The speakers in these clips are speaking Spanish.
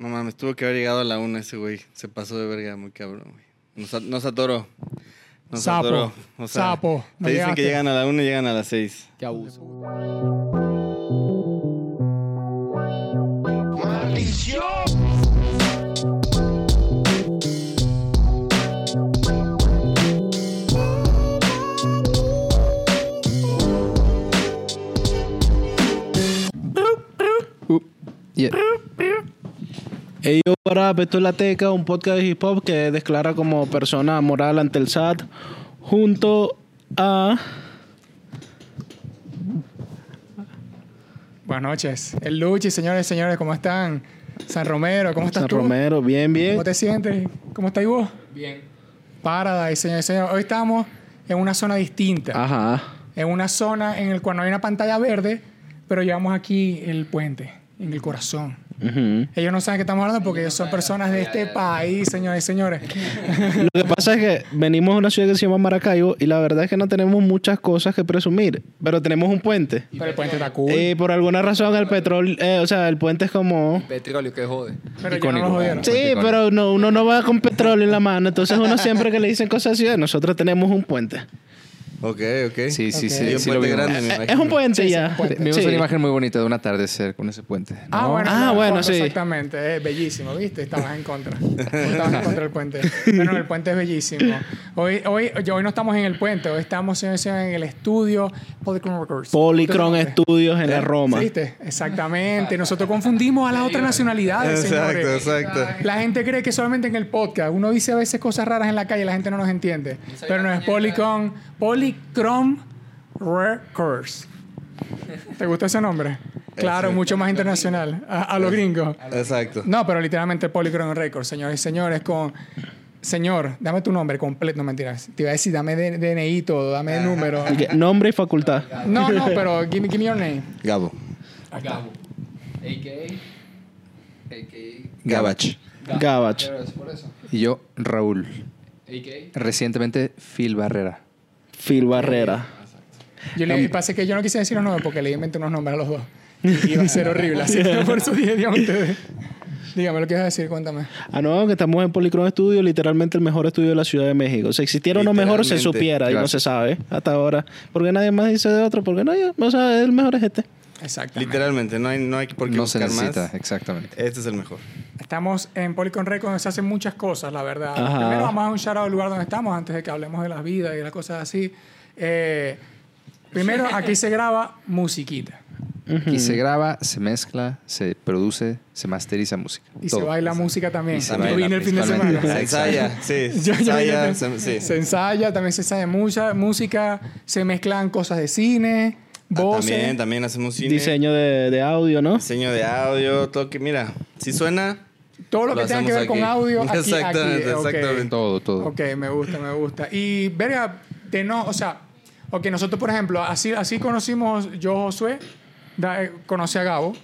No mames, tuvo que haber llegado a la una ese güey. Se pasó de verga, muy cabrón, güey. Nos, nos atoró. Nos Sapo. atoró. O sea, Sapo. No Te dicen llegaste. que llegan a la una y llegan a las seis. Qué abuso. Uh, yeah. Hey, yo, what up? Esto es La Teca, un podcast de hip hop que declara como persona moral ante el SAT junto a... Buenas noches. El Luchi, señores y señores, ¿cómo están? San Romero, ¿cómo estás San tú? Romero, bien, bien. ¿Cómo te sientes? ¿Cómo estás vos? Bien. Paradise, señores y señores. Hoy estamos en una zona distinta. Ajá. En una zona en la cual no hay una pantalla verde, pero llevamos aquí el puente, en el corazón. Ellos no saben que estamos hablando porque ellos son personas de este país, señores y señores. Lo que pasa es que venimos a una ciudad que se llama Maracaibo y la verdad es que no tenemos muchas cosas que presumir, pero tenemos un puente. Pero el puente está cool. Y por alguna razón el petróleo, eh, o sea, el puente es como... Petróleo, que jode. pero ya no Icónico. lo jodieron. Sí, pero no, uno no va con petróleo en la mano, entonces uno siempre que le dicen cosas así, nosotros tenemos un puente. Ok, ok. Sí, sí, Ok. sí. Lo grande, me Eh. Es un puente Sí, ya. puente. Vimos Sí. una imagen muy bonita de un atardecer con ese puente. Ah, Ah, bueno, sí. Exactamente, es bellísimo, ¿viste? Estabas en contra. Estabas en contra del puente. Bueno, el puente es bellísimo. Hoy, hoy, yo- hoy no estamos en el puente, hoy estamos en el estudio Polycron Records. Polycron. Studios en la Roma. ¿Viste? Exactamente. Nosotros confundimos a las otras nacionalidades, Exacto, señores. exacto. La gente cree que solamente en el podcast. Uno dice a veces cosas raras en la calle y la gente no nos entiende. Pero no es Polycron. Polycron Records. ¿Te gusta ese nombre? Claro, mucho más internacional. A, a los gringos. Exacto. No, pero literalmente Polycron Records, señores y señores, con... Señor, dame tu nombre completo, no mentiras. Te iba a decir, dame DNI todo, dame el número. Nombre y facultad. No, no, pero give me, give me your name. Gabo. Gabo. A.K.A. A.K.A. Gabach. Gabach. Y yo, Raúl. Recientemente, Phil Barrera. Phil Barrera. Yo le pasa que yo no quise decir los nombres porque le inventé unos nombres a los dos. Y iba a ser horrible, así que por eso dije, dígame ustedes. Dígame lo que ibas a decir, cuéntame. Ah, no, que estamos en Polycron Studio, literalmente el mejor estudio de la Ciudad de México. Si existiera uno mejor, se supiera y no se sabe hasta ahora. Porque nadie más dice de otro, porque no, ya, o sea, el mejor es este. Exactamente. Literalmente, no hay, no hay por qué No se buscar necesita, más. exactamente. Este es el mejor. Estamos en Polycon Records, donde se hacen muchas cosas, la verdad. Ajá. Primero vamos a dar un shout out al lugar donde estamos antes de que hablemos de las vidas y las cosas así. Eh, primero, aquí se graba musiquita. Aquí se graba, se mezcla, se produce, se masteriza música. Y Todo. se baila música también. Y se Yo baila, vine el fin de semana. Se ensaya, sí. Yo- Se yo ensaya, se- sí. Se ensaya, también se ensaya mucha música, se mezclan cosas de cine, Ah, voces. También, también hacemos cine. Diseño de, de audio, ¿no? Diseño de audio, todo que, mira, si suena, todo lo que tenga que hacemos ver con audio, aquí, Exactamente, aquí. exactamente. Todo, todo. Ok, me gusta, me gusta. Y, verga, de no, o sea, ok, nosotros, por ejemplo, así, así conocimos, yo, Josué, da- eh, conocí a Gabo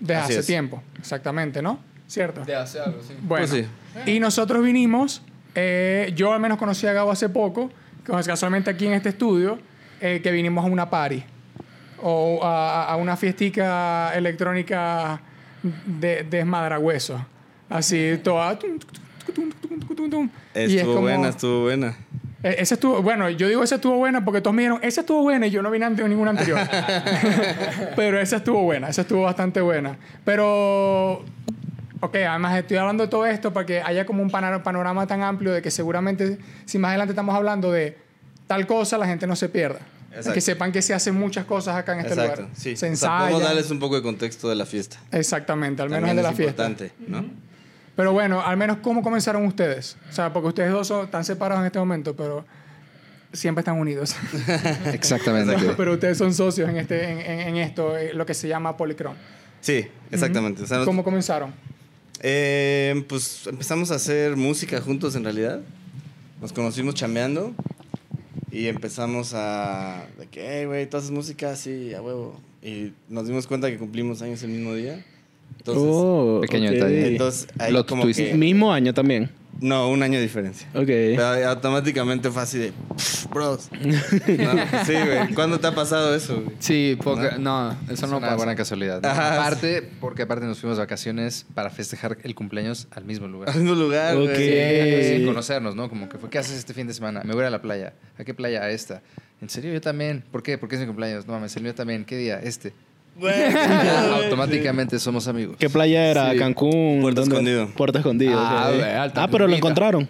desde Así hace es. tiempo, exactamente, ¿no? ¿Cierto? De hace algo, sí. Bueno, Pues y nosotros vinimos, eh, yo al menos conocí a Gabo hace poco, que casualmente aquí en este estudio, eh, que vinimos a una party o a, a una fiestica electrónica de, de desmadragüeso. Así, toda... Y es estuvo como- buena, estuvo buena. eh, Ese estuvo, bueno, yo digo ese estuvo buena porque todos me dijeron, esa estuvo buena y yo no vine ante ninguna anterior. Pero esa estuvo buena, esa estuvo bastante buena. Pero, ok, además estoy hablando de todo esto para que haya como un panorama tan amplio de que seguramente si más adelante estamos hablando de tal cosa, la gente no se pierda. Exacto. Que sepan que se hacen muchas cosas acá en este Exacto, lugar. sí. Se O sea, podemos ensaya. darles un poco de contexto de la fiesta. Exactamente, al menos También el de la es fiesta. importante, ¿no? Pero bueno, al menos cómo comenzaron ustedes. O sea, porque ustedes dos son, están separados en este momento, pero siempre están unidos. Exactamente. pero ustedes son socios en, este, en, en- en esto, eh, lo que se llama Polycron. Sí, exactamente. O sea, ¿Cómo comenzaron? Eh, pues empezamos a hacer música juntos en realidad. Nos conocimos chameando y empezamos a... De que, hey, güey, tú haces música así, a huevo. Y nos dimos cuenta que cumplimos años el mismo día. Entonces, Oh, Pequeño ok. detalle. entonces ahí como que... Mismo año también. No, un año de diferencia. Ok. Pero automáticamente fue así de, "Pff, bros. No, sí, güey. ¿Cuándo te ha pasado eso, güey? Sí, porque no, eso Es no una pasa. buena casualidad. ¿no? Ajá, aparte, porque aparte nos fuimos de vacaciones para festejar el cumpleaños al mismo lugar. Al mismo lugar, güey. Sin conocernos, ¿no? Como que fue, ¿qué haces este fin de semana? Me voy a la playa. ¿A qué playa? A esta. ¿En serio? Yo también. ¿Por qué? Porque es mi cumpleaños. No mames, el mío también. ¿Qué día? Este. Automáticamente somos amigos. ¿Qué playa era? Sí. Cancún. Puerto ¿Dónde? Escondido. Puerto Escondido. Ah, ok. Ah, pero lo encontraron.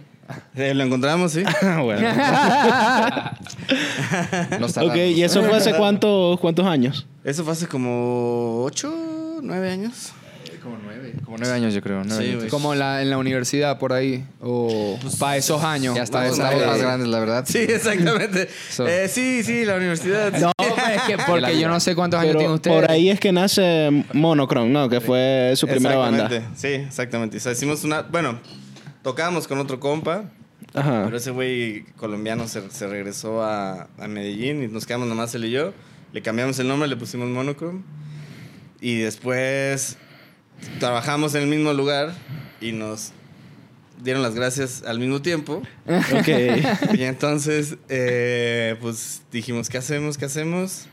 Eh, lo encontramos, sí. Ah, bueno. Nos ok. ¿y eso fue hace cuántos, cuántos años? Eso fue hace como ocho, nueve años. Como nueve. Como nueve años, yo creo. nueve Sí, años. güey. Como en la, en la universidad por ahí. O para esos años. Ya está, estamos ver. más grandes, la verdad. Sí, exactamente. So- Eh, sí, sí, la universidad. No, pero es que porque yo no sé cuántos años Pero tiene usted. por ahí es que nace Monochrome, ¿no? Que fue su primera banda. Exactamente, Sí, exactamente. O sea, hicimos una. Bueno, tocábamos con otro compa, Ajá. pero ese güey colombiano se, se regresó a, a Medellín y nos quedamos nomás él y yo. Le cambiamos el nombre, le pusimos Monochrome. Y después trabajamos en el mismo lugar y nos dieron las gracias al mismo tiempo. Ok. Y entonces, eh, pues dijimos, ¿qué hacemos? ¿Qué hacemos?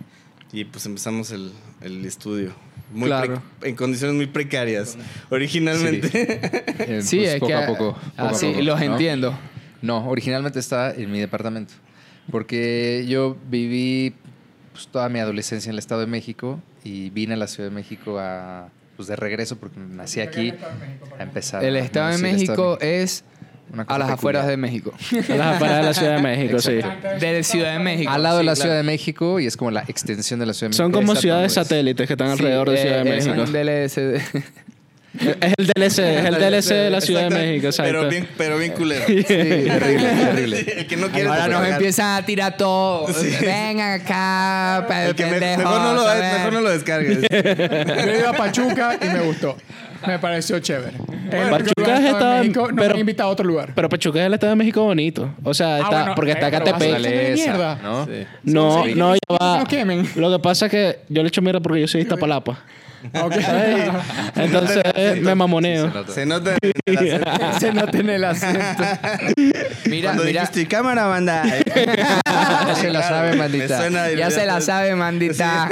Y pues empezamos el, el estudio. Muy Claro. en condiciones muy precarias, originalmente. Eh, Sí, pues, es poco que. a poco. poco a Así poco, los ¿no? entiendo. No, originalmente estaba en mi departamento. Porque yo viví pues, toda mi adolescencia en el Estado de México y vine a la Ciudad de México a, pues, de regreso porque nací aquí a empezar. El Estado de México es Una cosa a las peculiar. afueras de México. A las afueras de la Ciudad de México, sí. De Ciudad de México. Al lado de la claro. Ciudad de México y es como la extensión de la Ciudad de Son México. como Exacto, ciudades satélites que están Sí, alrededor de Ciudad de eh, es México. Es el DLC, es el DLC de la Ciudad de. México, exacto. Pero bien, pero bien culero. Sí, terrible, terrible. El que no quiere Ahora nos empiezan a tirar todo. Vengan acá, pe- El que me- pendejos, mejor, no lo, mejor no lo descargues. Yo he ido a Pachuca y me gustó. Me pareció chévere. El Pachuca único lugar está- de México, no pero- me han invitado a otro lugar. Pero Pachuca es el Estado de México bonito. O sea, Ah, está, bueno, porque está eh, pero Catepec. mierda. ¿no? Sí. No, Sí. no, ya va. Lo que pasa es que yo le echo mierda porque yo soy de Iztapalapa. Okay. Entonces eh, me mamoneo. Sí, se nota. Se nota en el acento. mira, Cuando mira. dijiste cámara, banda. ya se la sabe, maldita. Ya se la sabe, mandita.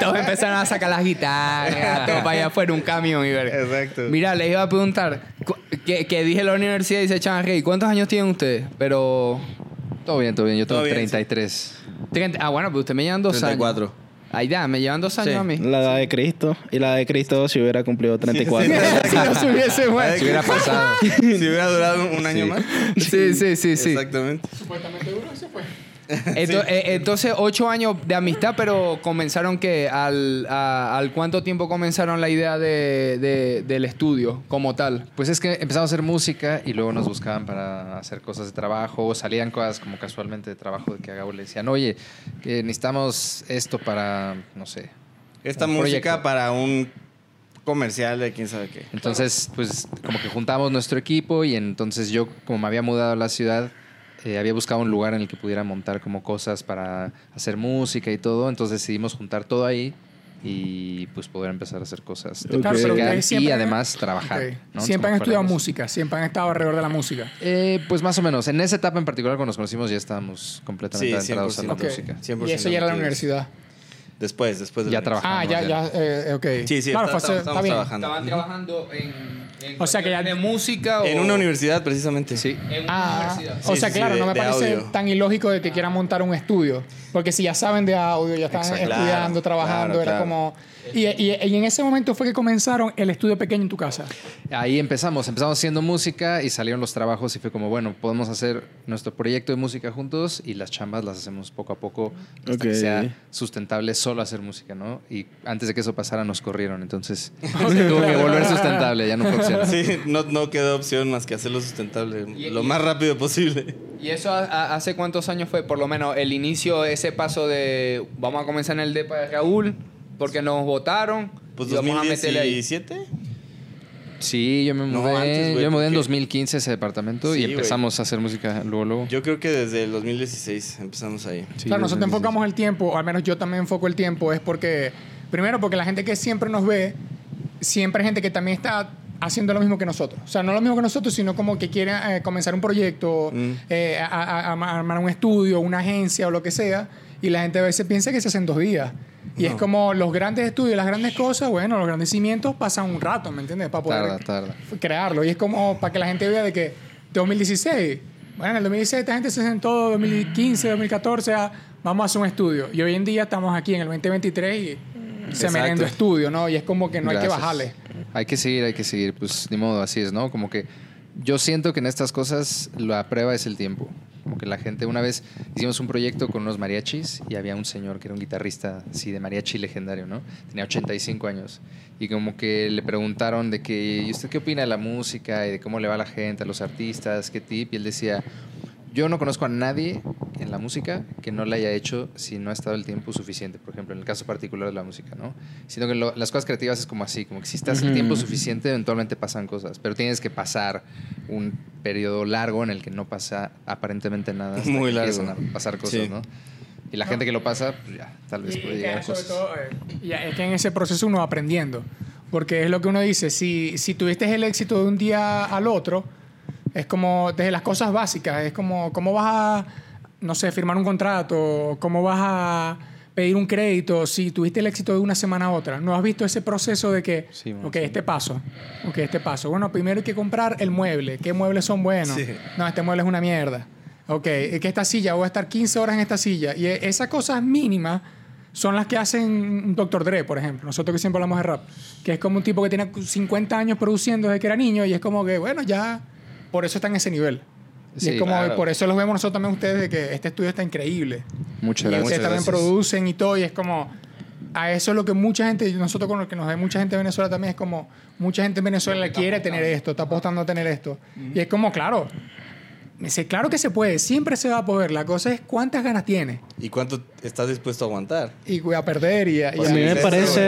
Todos empezaron a sacar las guitarras. todo para allá afuera un camión. Y ver. Exacto. Mira, les iba a preguntar. Que, que dije la universidad y dice Chan Rey, ¿cuántos años tienen ustedes? Pero... Todo bien, todo bien. Yo tengo 33. 30, ah, bueno, pues usted me llevan dos 34. años. 34. Aida, me llevan dos años a mí. La edad de Cristo. Y la edad de Cristo si hubiera cumplido 34. si no se hubiese muerto. Si hubiera pasado. si hubiera durado un año más. Sí, sí, sí, sí. Exactamente. Supuestamente duró y se fue. Eh, entonces, ocho años de amistad, pero comenzaron que al, a- al cuánto tiempo comenzaron la idea de, de- del estudio como tal. Pues es que empezamos a hacer música y luego nos buscaban para hacer cosas de trabajo o salían cosas como casualmente de trabajo de que a Gabo le decían, oye, que necesitamos esto para, no sé. Esta música proyecto. para un comercial de quién sabe qué. Entonces, pues como que juntamos nuestro equipo y entonces yo, como me había mudado a la ciudad, eh, había buscado un lugar en el que pudiera montar como cosas para hacer música y todo, entonces decidimos juntar todo ahí y pues poder empezar a hacer cosas de música y siempre además trabajar. Siempre han estudiado música, siempre han estado alrededor de la música. Eh, pues más o menos. En esa etapa en particular, cuando nos conocimos, ya estábamos completamente Sí, entrados a la 100%. Ok. música. 100% Y eso ya era la universidad. Después, después de Ya trabajamos. Ah, ya, ya, eh, ok. Sí, sí, claro, está- estamos bien. trabajando. ¿Estaban trabajando en, en O sea que ya- de música o En una universidad, precisamente. Sí. en una Ah, universidad? o sea, sí, sí, claro, de- no me parece audio. tan ilógico de que quieran montar un estudio. Porque si ya saben de audio, ya están Exacto. estudiando, Claro, trabajando, claro, era claro. como... Y, y- y en ese momento fue que comenzaron el estudio pequeño en tu casa. Ahí empezamos. Empezamos haciendo música y salieron los trabajos y fue como, bueno, podemos hacer nuestro proyecto de música juntos y las chambas las hacemos poco a poco hasta Ok. que sea sustentable solo hacer música, ¿no? Y antes de que eso pasara nos corrieron, entonces tuvo que volver sustentable, ya no fue opción. Sí, no, no quedó opción más que hacerlo sustentable Y- lo y- más rápido posible. ¿Y eso a- a- hace cuántos años fue? Por lo menos el inicio, ese paso de vamos a comenzar en el depa de Raúl porque nos votaron. Pues y vamos a meterle ahí. 2017. Sí, yo me No, mudé, antes, güey, yo me mudé en porque- 2015 a ese departamento Sí, y empezamos a hacer música luego, luego. Yo creo que desde el 2016 empezamos ahí. Sí, claro, nosotros 2016. enfocamos el tiempo, o al menos yo también enfoco el tiempo, es porque, primero, porque la gente que siempre nos ve, siempre hay gente que también está haciendo lo mismo que nosotros. O sea, no lo mismo que nosotros, sino como que quieren eh, comenzar un proyecto, Mm. eh, a- a- a- armar un estudio, una agencia o lo que sea, y la gente a veces piensa que se hace en dos días. Y es como los grandes estudios, las grandes cosas, bueno, los grandes cimientos pasan un rato, ¿me entiendes? Para poder Tarda, tarda. crearlo. Y es como para que la gente vea de que 2016, bueno, en el 2016 esta gente se sentó, 2015, 2014, ah, vamos a hacer un estudio. Y hoy en día estamos aquí en el 2023 y se merendo estudio, ¿no? Y es como que no hay que Gracias. bajarle. Hay que seguir, hay que seguir. Pues ni modo, así es, ¿no? Como que yo siento que en estas cosas la prueba es el tiempo. Como que la gente, una vez hicimos un proyecto con unos mariachis y había un señor que era un guitarrista, así, de mariachi legendario, ¿no? Tenía 85 años. Y como que le preguntaron de que, ¿y usted qué opina de la música y de cómo le va a la gente, a los artistas, qué tip? Y él decía, yo no conozco a nadie en la música que no la haya hecho si no ha estado el tiempo suficiente, por ejemplo, en el caso particular de la música, ¿no? Sino que lo- las cosas creativas es como así, como que si estás el Ujú. tiempo suficiente, eventualmente pasan cosas, pero tienes que pasar un periodo largo en el que no pasa aparentemente nada. hasta Muy que largo. empiezan a pasar cosas, Sí. ¿no? Y la gente que lo pasa, pues ya, tal vez Y- puede y llegar que a sobre cosas. todo, eh, y es que en ese proceso uno va aprendiendo. Porque es lo que uno dice, si, si tuviste el éxito de un día al otro, es como desde las cosas básicas, es como cómo vas a, no sé, firmar un contrato, cómo vas a pedir un crédito, si tuviste el éxito de una semana a otra. ¿No has visto ese proceso de que, Sí, ok, sí. este paso, ok, este paso? Bueno, primero hay que comprar el mueble. ¿Qué muebles son buenos? Sí. No, este mueble es una mierda. Ok, es que esta silla, voy a estar 15 horas en esta silla. Y e- esas cosas mínimas son las que hacen Dr. Dre, por ejemplo. Nosotros que siempre hablamos de rap. Que es como un tipo que tiene 50 años produciendo desde que era niño y es como que, bueno, ya por eso está en ese nivel. Y Sí, es como, claro. por eso los vemos nosotros también ustedes de que este estudio está increíble. Muchas y gracias. ustedes también gracias. producen y todo. Y es como, a eso es lo que mucha gente, nosotros con lo que nos ve mucha gente de Venezuela también es como, mucha gente en Venezuela quiere tener esto, está apostando a tener esto. Y es como, claro, me dice, claro que se puede, siempre se va a poder. La cosa es cuántas ganas tiene. ¿Y cuánto estás dispuesto a aguantar? Y voy a perder y, a- y Pues a- mí me parece,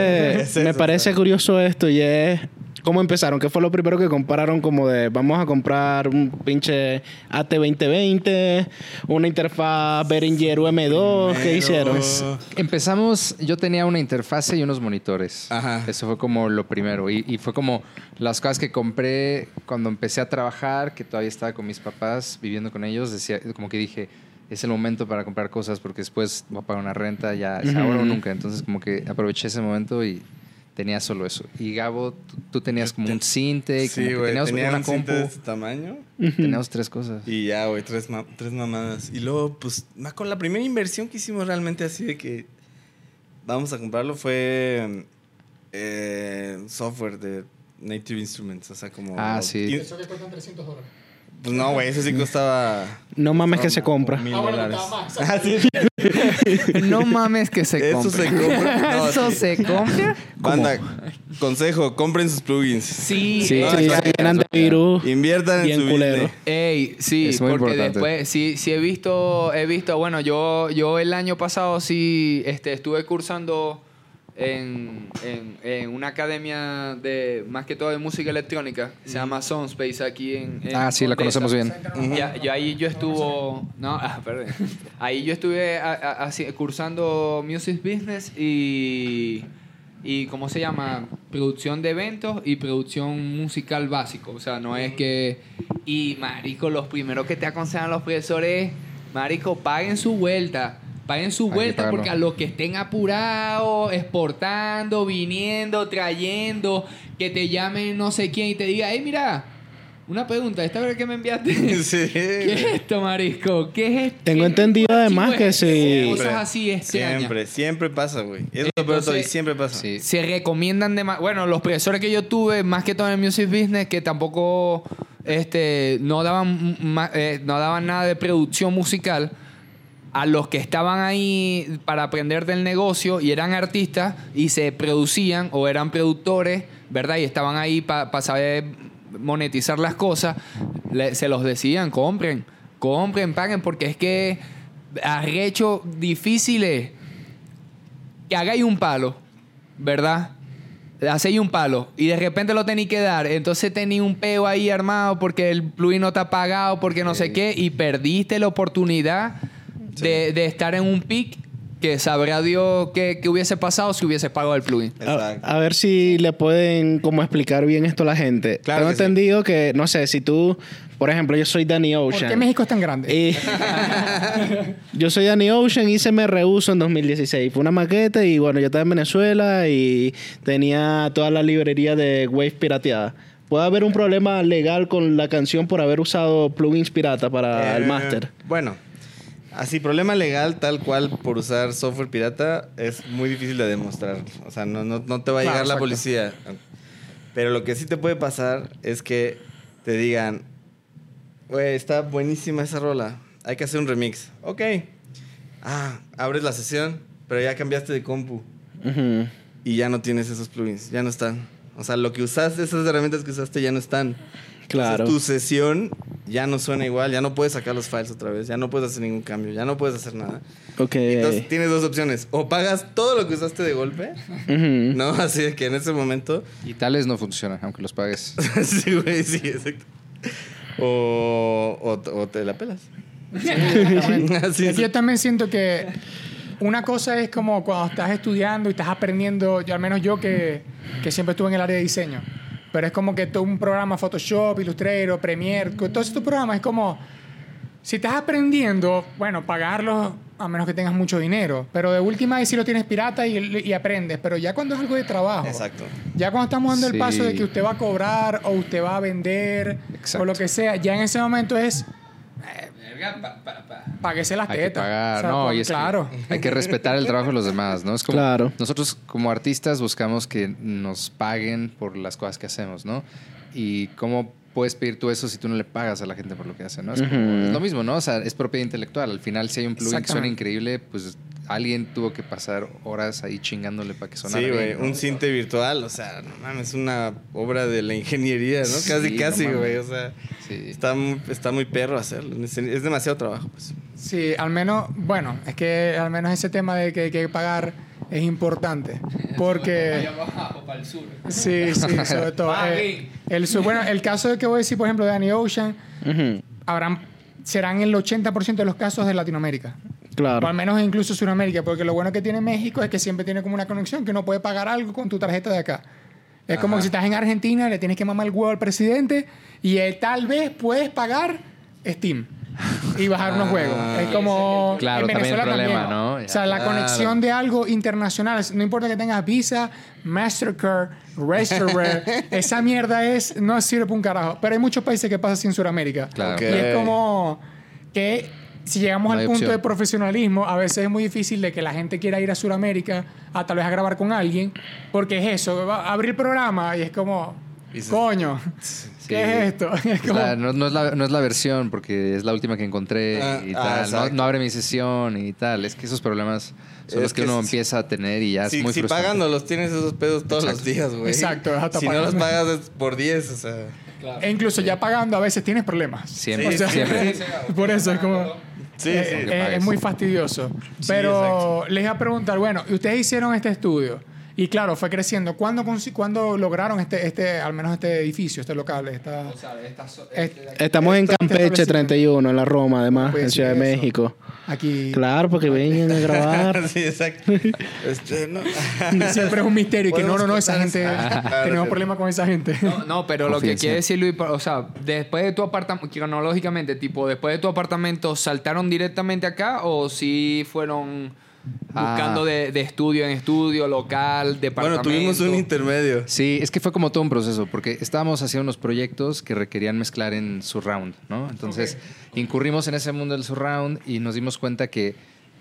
me eso, parece curioso esto y es cómo empezaron. ¿Qué fue lo primero que compararon? Como de vamos a comprar un pinche AT2020, una interfaz Behringer UM2. ¿Qué hicieron? Pues, Empezamos, yo tenía una interfase y unos monitores. Ajá. Eso fue como lo primero. Y, y fue como las cosas que compré cuando empecé a trabajar, que todavía estaba con mis papás, viviendo con ellos. Decía, como que dije, es el momento para comprar cosas porque después voy a pagar una renta, ya es ahora o nunca. Entonces como que aproveché ese momento y tenía solo eso. Y Gabo, tú, tú tenías como un cinte, y como Sí, que güey. teníamos Tenía una un compu. de este tamaño. Teníamos tres cosas. Y ya, güey, tres, ma- tres mamadas. Y luego, pues, con la primera inversión que hicimos realmente así de que vamos a comprarlo fue eh, software de Native Instruments. O sea, como... Ah, sí. Eso que cuestan 300 dólares. Pues no, güey, eso sí costaba... No mames que se compra. Mil Ah, dólares. Ah, sí. No mames que se Eso compra. se compra. No, ¿Eso sí. se compra? Banda, consejo, compren sus plugins. Sí, Sí, No, sí, ya, se llenan de virus. Inviertan en Bien su culero. business. Ey, sí, Es muy porque importante. después sí, sí he visto, he visto, bueno, yo, yo el año pasado sí este, estuve cursando en, en, en una academia de más que todo de música electrónica, se llama Soundspace aquí en, en Ah, sí, la conocemos bien. Ya, yo ahí yo estuvo, no, ah, perdón. Ahí yo estuve a- a- así, cursando Music Business y y cómo se llama producción de eventos y producción musical básico, o sea, no es que y marico, los primeros que te aconsejan los profesores, marico, paguen su vuelta. Paguen su vuelta porque a los que estén apurados, exportando, viniendo, trayendo, que te llamen no sé quién y te diga, hey, mira, una pregunta, esta vez que me enviaste, Sí. ¿Qué es esto, marisco? ¿Qué es esto? Tengo ¿Qué entendido además que si... si... Cosas así extrañas. Siempre, siempre pasa, güey. Eso es lo peor todo, y siempre pasa. Sí. Se recomiendan de Bueno, los profesores que yo tuve, más que todo en el music business, que tampoco este, no, daban, eh, no daban nada de producción musical, a los que estaban ahí para aprender del negocio y eran artistas y se producían o eran productores, ¿verdad? Y estaban ahí para saber monetizar las cosas, le- se los decían, compren, compren, paguen, porque es que arrecho difíciles que hagáis un palo, ¿verdad? Hacéis un palo y de repente lo tenéis que dar. Entonces tenéis un peo ahí armado porque el plugin no está pagado, porque no sé qué, y perdiste la oportunidad de, de estar en un pic que sabrá Dios qué, qué hubiese pasado si hubiese pagado el plugin. A, a ver si le pueden como explicar bien esto a la gente. Claro Tengo que sí. entendido que, no sé, si tú, por ejemplo, yo soy Danny ¿Por Ocean. qué México es tan grande? Y- yo soy Danny Ocean, hice Me Rehuso en 2016. Fue una maqueta y bueno, yo estaba en Venezuela y tenía toda la librería de Wave pirateada. ¿Puede haber un problema legal con la canción por haber usado plugins pirata para el Eh, máster? Bueno, así, problema legal tal cual por usar software pirata es muy difícil de demostrar. O sea, no, no, no te va a Claro, llegar la policía. Pero lo que sí te puede pasar es que te digan, güey, está buenísima esa rola. Hay que hacer un remix. Ok. Ah, abres la sesión, pero ya cambiaste de compu. Y ya no tienes esos plugins, ya no están. O sea, lo que usaste, esas herramientas que usaste ya no están. Claro. Entonces, tu sesión ya no suena igual, ya no puedes sacar los files otra vez, ya no puedes hacer ningún cambio, ya no puedes hacer nada. Ok. Entonces tienes dos opciones, o pagas todo lo que usaste de golpe, Ujú. ¿no? Así de que en ese momento, Y tales no funcionan, aunque los pagues. sí, güey, sí, exacto. O, o, o te la pelas. Así Es yo también siento que una cosa es como cuando estás estudiando y estás aprendiendo, yo al menos yo que, que siempre estuve en el área de diseño, pero es como que todo un programa Photoshop, Illustrator, Premiere, con todos estos programas es como, si estás aprendiendo, bueno, pagarlos a menos que tengas mucho dinero, pero de última vez si lo tienes pirata y, y aprendes, pero ya cuando es algo de trabajo, Exacto. ya cuando estamos dando el Sí. paso de que usted va a cobrar o usted va a vender Exacto. o lo que sea, ya en ese momento es páguese las que tetas. pagar, O sea, ¿no? por- Y es que claro. hay que respetar el trabajo de los demás, ¿no? Es como, Claro. Nosotros como artistas buscamos que nos paguen por las cosas que hacemos, ¿no? Y cómo puedes pedir tú eso si tú no le pagas a la gente por lo que hace, ¿no? Es, como- es lo mismo, ¿no? O sea, es propiedad intelectual. Al final, si hay un plugin que suena increíble, pues alguien tuvo que pasar horas ahí chingándole para que sonara Sí, güey, un cinte virtual, o sea, no mames, es una obra de la ingeniería, ¿no? Sí, casi, casi, güey, o sea, Sí. está muy, está muy perro hacerlo, es es demasiado trabajo, pues. Sí, al menos, bueno, es que al menos ese tema de que hay que pagar es importante. Porque. Sí, sí, sobre todo. eh, el, su- bueno, el caso de que voy a decir, por ejemplo, de Danny Ocean, Ujú. habrán, serán el 80% de los casos de Latinoamérica. O Claro. al menos incluso Sudamérica, porque lo bueno que tiene México es que siempre tiene como una conexión que uno puede pagar algo con tu tarjeta de acá. Es como que si estás en Argentina, le tienes que mamar el huevo al presidente y él tal vez puedes pagar Steam y bajar unos juegos. Es como Claro, en también el Venezuela problema, también. ¿no? O sea, la Claro. conexión de algo internacional, no importa que tengas Visa, Mastercard, Mastercard, esa mierda es no sirve para un carajo. Pero hay muchos países que pasa así en Sudamérica. Claro. Ok. Y es como que si llegamos No al punto opción. de profesionalismo, a veces es muy difícil de que la gente quiera ir a Sudamérica a tal vez a grabar con alguien, porque es eso, abrir programa y es como, Dices- ¿qué es esto? Es Es como- la- no, no es la, no es la versión, porque es la última que encontré Ah, y ah, tal. no, exacto. no abre mi sesión y tal. Es que esos problemas son Es los que, que uno es- empieza a tener y ya es Si, muy si frustrante. pagando los tienes esos pedos todos los días, güey. Exacto, hasta Si no los pagando. pagas es por 10, o sea. E incluso ya pagando a veces tienes problemas. Siempre, O sea, siempre. Por eso es como... Sí, eh, sí. eh, es muy fastidioso. Sí, Pero exacto. les iba a preguntar, bueno, y ustedes hicieron este estudio y claro, fue creciendo. ¿Cuándo, cuándo lograron este, este, al menos este edificio, este local? Esta, est- Estamos en este Campeche establecimiento? 31, en la Roma, además, Puede en Ciudad de. México. Aquí Claro, porque vengan a grabar. sí, exacto. Este, no. siempre es un misterio y que no, no, no, esa gente, tenemos problemas con esa gente. No, no, pero lo que quiere decir Luis, o sea, después de tu apartamento, cronológicamente, tipo, después de tu apartamento, ¿saltaron directamente acá o sí fueron buscando Ah. de, de estudio en estudio, local, Bueno, departamento? tuvimos un intermedio. Sí, es que fue como todo un proceso, porque estábamos haciendo unos proyectos que requerían mezclar en surround, ¿no? Entonces, incurrimos en ese mundo del surround y nos dimos cuenta que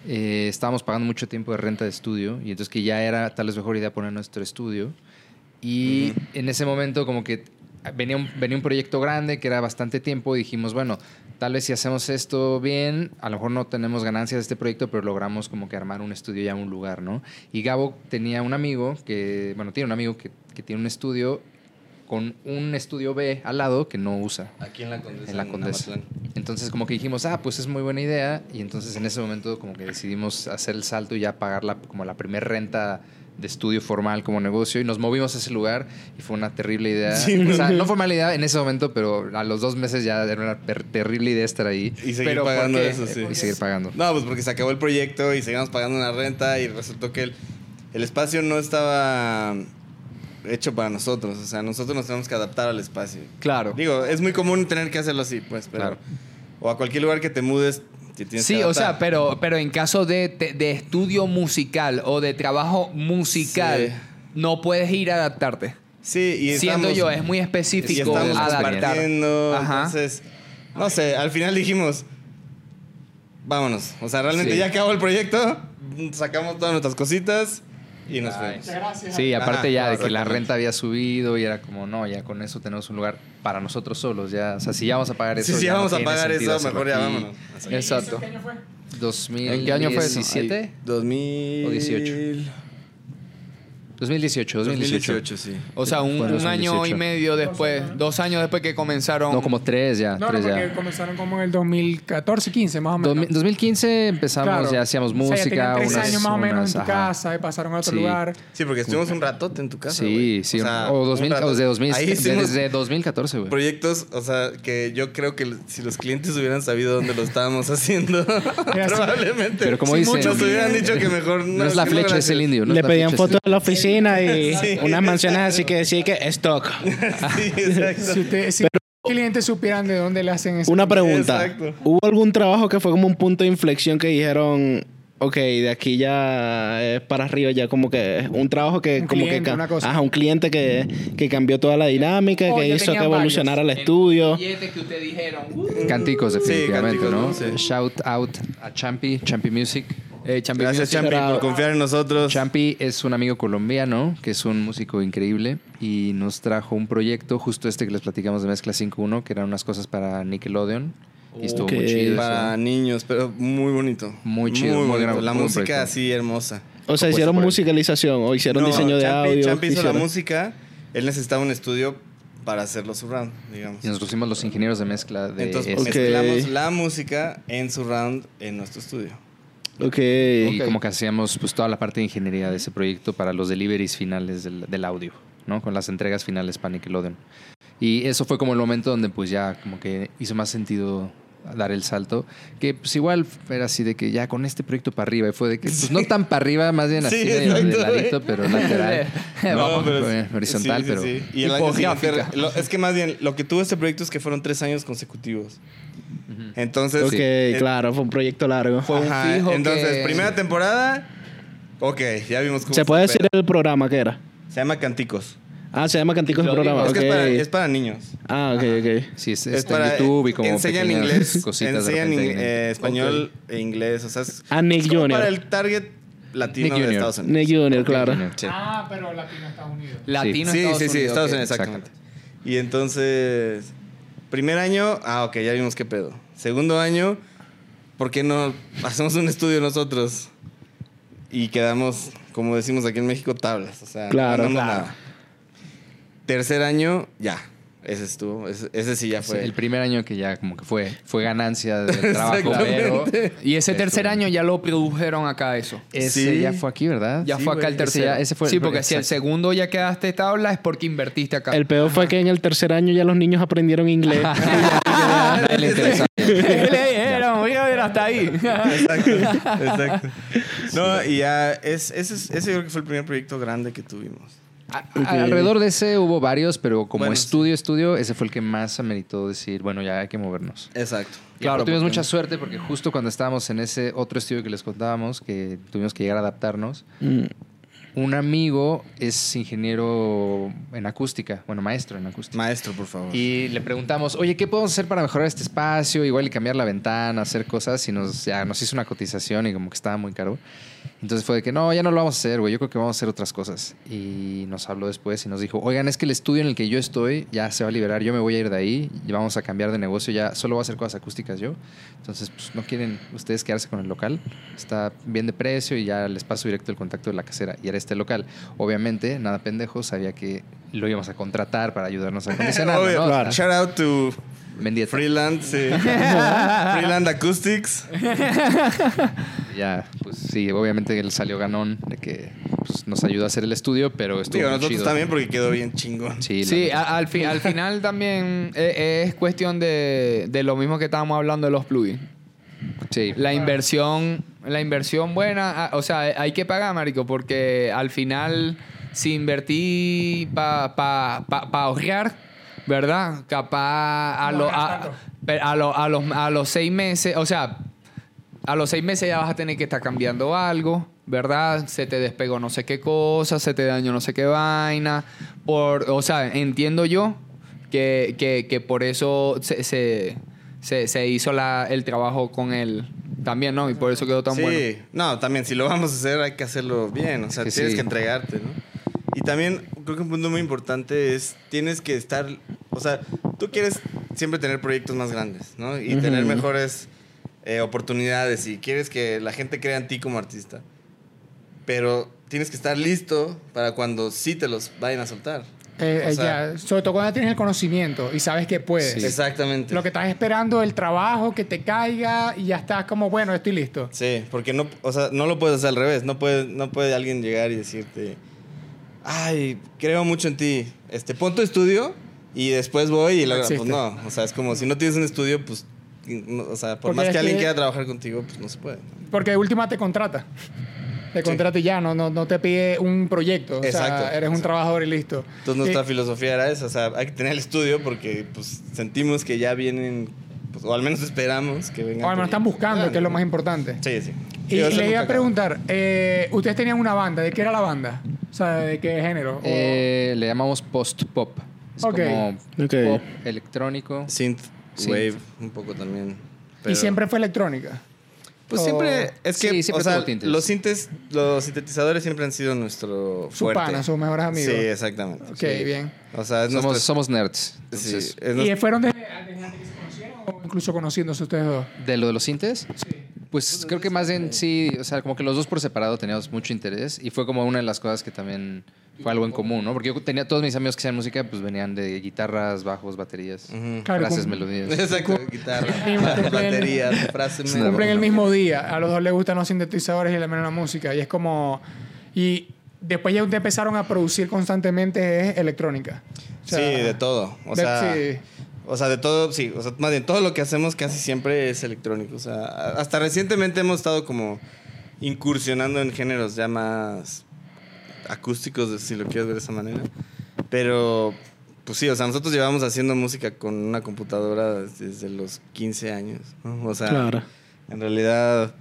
eh, estábamos pagando mucho tiempo de renta de estudio y entonces que ya era tal vez mejor idea poner nuestro estudio. Y en ese momento como que venía un, venía un proyecto grande que era bastante tiempo y dijimos, bueno, tal vez si hacemos esto bien, a lo mejor no tenemos ganancias de este proyecto, pero logramos como que armar un estudio ya en un lugar, ¿no? Y Gabo tenía un amigo que, bueno, tiene un amigo que, que tiene un estudio con un estudio B al lado que no usa Aquí en la Condesa. en la Condesa. Entonces como que dijimos, ah, pues es muy buena idea y entonces en ese momento como que decidimos hacer el salto y ya pagar la, como la primer renta de estudio formal como negocio y nos movimos a ese lugar y fue una terrible idea. Sí, o sea, no fue mala idea en ese momento, pero a los dos meses ya era una terrible idea estar ahí Y seguir Pero, ¿por pagando eso, sí. y seguir pagando. No, pues porque se acabó el proyecto y seguíamos pagando una renta y resultó que el, el espacio no estaba hecho para nosotros. O sea, nosotros nos tenemos que adaptar al espacio. Claro. Digo, es muy común tener que hacerlo así, pues, pero... Claro. O a cualquier lugar que te mudes, Sí, o sea, pero, pero en caso de, de- de estudio musical o de trabajo musical, Sí. no puedes ir a adaptarte. Sí, y Siento estamos- yo, es muy y específico estamos adaptar. entonces... No sé, al final dijimos... Vámonos. O sea, realmente Sí. ya acabó el proyecto, sacamos todas nuestras cositas y nos fuimos. Gracias. Sí, aparte Ajá, ya de claro, que la renta había subido y era como, no, ya con eso tenemos un lugar para nosotros solos. Ya, o sea, si ya vamos a pagar eso. Sí, sí, ya no vamos a tiene pagar eso, mejor ya vámonos. Exacto. ¿Qué año fue? 2017. ¿En qué año fue eso? 17? 2000... O 18. 2018, 2018. 2018, sí. O sea, un, en un año 2018. y medio después, dos años después que comenzaron. No, como tres ya, No, no, tres porque ya. comenzaron como en el 2014, 15 más o menos. 2000 2015 empezamos, Claro. ya hacíamos O sea, ya música. tres unas- años más o menos unas- en tu ajá. casa y pasaron a otro Sí. lugar. Sí, porque estuvimos un ratote en tu casa. Sí, güey. sí. O, sea, 2000, un rato. o desde, 2000, Ahí hicimos desde 2014, güey. proyectos, o sea, que yo creo que si los clientes hubieran sabido dónde lo estábamos haciendo, probablemente. Pero como Sí, dicen- muchos hubieran dicho que mejor no. No es la no, flecha, es el indio. no Le pedían fotos de la oficina y Sí. unas mansiones así que decía que stock. Sí, exacto. Si, usted, si los clientes supieran de dónde le hacen eso. Una pregunta. Exacto. ¿Hubo algún trabajo que fue como un punto de inflexión que dijeron, ok, de aquí ya es para arriba, ya como que un trabajo que Un como cliente, que... una cosa. Ajá, un cliente que, que cambió toda la dinámica, Oh, que hizo que evolucionara el estudio. que dijeron. Canticos, definitivamente, Canticos, ¿no? ¿no? Sí. Shout out a Champi, Champi Music. Eh, Champi Gracias, Music. Champi, por confiar en nosotros. Champi es un amigo colombiano que es un músico increíble y nos trajo un proyecto, justo este que les platicamos de Mezcla 5.1, que eran unas cosas para Nickelodeon. Y estuvo muy chido. eso. Para niños, pero muy bonito. Muy chido, muy bonito. gran- La muy música proyecto. así hermosa. O sea, hicieron musicalización o hicieron No, diseño de Champi- audio. Champi hizo la música. Él necesitaba un estudio para hacerlo surround, digamos. Y nos pusimos los ingenieros de mezcla de Entonces mezclamos la música en surround en nuestro estudio. Ok. Y como que hacíamos pues toda la parte de ingeniería de ese proyecto para los deliveries finales del, del audio, ¿no? Con las entregas finales para Nickelodeon. Y eso fue como el momento donde pues ya como que hizo más sentido dar el salto, que pues igual era así de que ya con este proyecto para arriba, y fue de que pues no tan para arriba, más bien así Sí, de, de ladito, pero lateral. No, pero sí, horizontal, sí, pero... sí. Y el año es que más bien, lo que tuvo este proyecto es que fueron tres años consecutivos. Entonces, Ok, eh, claro, fue un proyecto largo. Fue un ajá, fijo Entonces, que- primera temporada, ok, ya vimos cómo ¿Se puede decir el programa que era? Se llama Canticos. Ah, se llama Canticos el programa. Es que es para, ok. es para niños. Ah, ok, ok. Sí, es, para, YouTube y como enseñan inglés, enseñan eh, español e inglés, o sea, es, Ah, Nick es como Junior. para el target latino Nick de Junior. Estados Unidos. Nick Junior, claro. Junior. Sí. Ah, pero latino Estados Unidos. Latino Sí, Estados sí, sí, Unidos, Estados. Unidos, exactamente. Y entonces, primer año, ah, ok, ya vimos qué pedo. Segundo año, ¿por qué no hacemos un estudio nosotros? Y quedamos, como decimos aquí en México, tablas. O sea, no Claro, ganamos claro. nada. Tercer año, ya. Ese estuvo. Ese, ese sí ya fue. el primer año que ya como que fue, fue ganancia del trabajo, pero Y ese tercer año ya lo produjeron acá eso. ese Sí. ya fue aquí, ¿verdad? Ya Sí, fue acá el tercero. Ese ya- ese fue el- sí, porque si el exacto. segundo ya quedaste tabla es porque invertiste acá. El peor fue que en el tercer año ya los niños aprendieron inglés. A nadie le interesa. Le dijeron, "Mira, mira, hasta ahí. Exacto, exacto. No, y ya, es, ese, es- ese yo creo que fue el primer proyecto grande que tuvimos. A- a- Alrededor de ese hubo varios, pero como Bueno, estudio, estudio, ese fue el que más ameritó decir, bueno, ya hay que movernos. Exacto. Y claro, tuvimos porque- mucha suerte porque justo cuando estábamos en ese otro estudio que les contábamos, que tuvimos que llegar a adaptarnos, Mm. un amigo es ingeniero en acústica, bueno, maestro en acústica. Maestro, por favor. Y le preguntamos, oye, ¿qué podemos hacer para mejorar este espacio? Igual y cambiar la ventana, hacer cosas. Y nos, ya, nos hizo una cotización y como que estaba muy caro. Entonces fue de que no, ya no lo vamos a hacer, güey. Yo creo que vamos a hacer otras cosas. Y nos habló después y nos dijo, oigan, es que el estudio en el que yo estoy ya se va a liberar. Yo me voy a ir de ahí y vamos a cambiar de negocio. Ya solo voy a hacer cosas acústicas yo. Entonces, pues no quieren ustedes quedarse con el local. Está bien de precio y ya les paso directo el contacto de la casera. Y era este local. Obviamente, nada pendejo, sabía que lo íbamos a contratar para ayudarnos a claro. Shout out to Mendieta. Freeland, sí. Freeland Acoustics. Ya, pues sí, obviamente él salió ganón de que pues, nos ayudó a hacer el estudio, pero estuvo Digo, muy nosotros chido. también porque quedó bien chingón. Sí, Sí, a- al, fi- al final también eh, es cuestión de, de lo mismo que estábamos hablando de los plugins. sí. La inversión, la inversión buena, ah, o sea, hay que pagar, marico, porque al final si invertí para pa, pa- pa ahorrar, ¿verdad? Capaz a, No lo- a, a, lo- a los, a los seis meses, o sea, a los seis meses ya vas a tener que estar cambiando algo, ¿verdad? Se te despegó no sé qué cosa, se te dañó no sé qué vaina. Por, o sea, entiendo yo que, que, que por eso se, se, se- se hizo la, el trabajo con él también, ¿no? Y por eso quedó tan sí, bueno. no, también si lo vamos a hacer hay que hacerlo bien, o sea, Que tienes sí. que entregarte, ¿no? Y también creo que un punto muy importante es, tienes que estar, o sea, tú quieres siempre tener proyectos más grandes, ¿no? Y Ujú. tener mejores eh, oportunidades y quieres que la gente crea en ti como artista. Pero tienes que estar listo para cuando sí te los vayan a soltar. Eh, O eh, sea- ya, sobre todo cuando tienes el conocimiento y sabes que puedes. Sí. Exactamente. Lo que estás esperando, el trabajo, que te caiga y ya estás como, bueno, estoy listo. Sí, porque no, o sea, no lo puedes hacer al revés. No puede, no puede alguien llegar y decirte, ay, creo mucho en ti. Este, pon tu estudio y después voy y No lo Pues no. O sea, es como si no tienes un estudio, pues, no- o sea, por Porque más que alguien que- quiera trabajar contigo, pues no se puede. Porque de última te contrata. Te contrata y ya, no, no, no te pide un proyecto. O sea, Exacto, eres un exacto. trabajador y listo. Entonces nuestra filosofía era esa, o sea, hay que tener el estudio porque pues sentimos que ya vienen, pues, o al menos esperamos que vengan. o al menos están buscando, que es lo más importante. Sí, sí. Y le iba a preguntar, eh, ustedes tenían una banda, ¿de qué era la banda? O sea, ¿de qué género? O- Eh, le llamamos post-pop. Es Ok. como pop electrónico. Synth, wave, un poco también. ¿Y siempre fue electrónica? Pues O- siempre, es que, Sí, siempre o sea, los sintes, los sintetizadores siempre han sido nuestro Su fuerte. pana, sus mejores amigos. Sí, exactamente. Ok, Sí. bien. O sea, Somos, nuestro- somos nerds. sí, ¿Y fueron desde incluso conociéndose ustedes dos? De lo de los sintes, Sí. pues creo que más bien sí, o sea, como que los dos por separado teníamos mucho interés y fue como una de las cosas que también fue algo en común, ¿no? Porque yo tenía todos mis amigos que hacían música, pues venían de guitarras, bajos, baterías. Claro, frases, cum- melodías. Exacto, guitarra, Cumplen- batería, frase Sí. Cumplen el mismo día. A los dos les gustan los sintetizadores y la la música. Y es como... Y después ya ustedes empezaron a producir constantemente electrónica. O sea, sí, de todo. O de- sea, sí. O sea, de todo, sí. O sea, más bien, todo lo que hacemos casi siempre es electrónico. O sea, hasta recientemente hemos estado como incursionando en géneros ya más acústicos, si lo quieres ver de esa manera. Pero, pues sí, o sea, nosotros llevamos haciendo música con una computadora desde los 15 años. ¿no? O sea, Claro. en realidad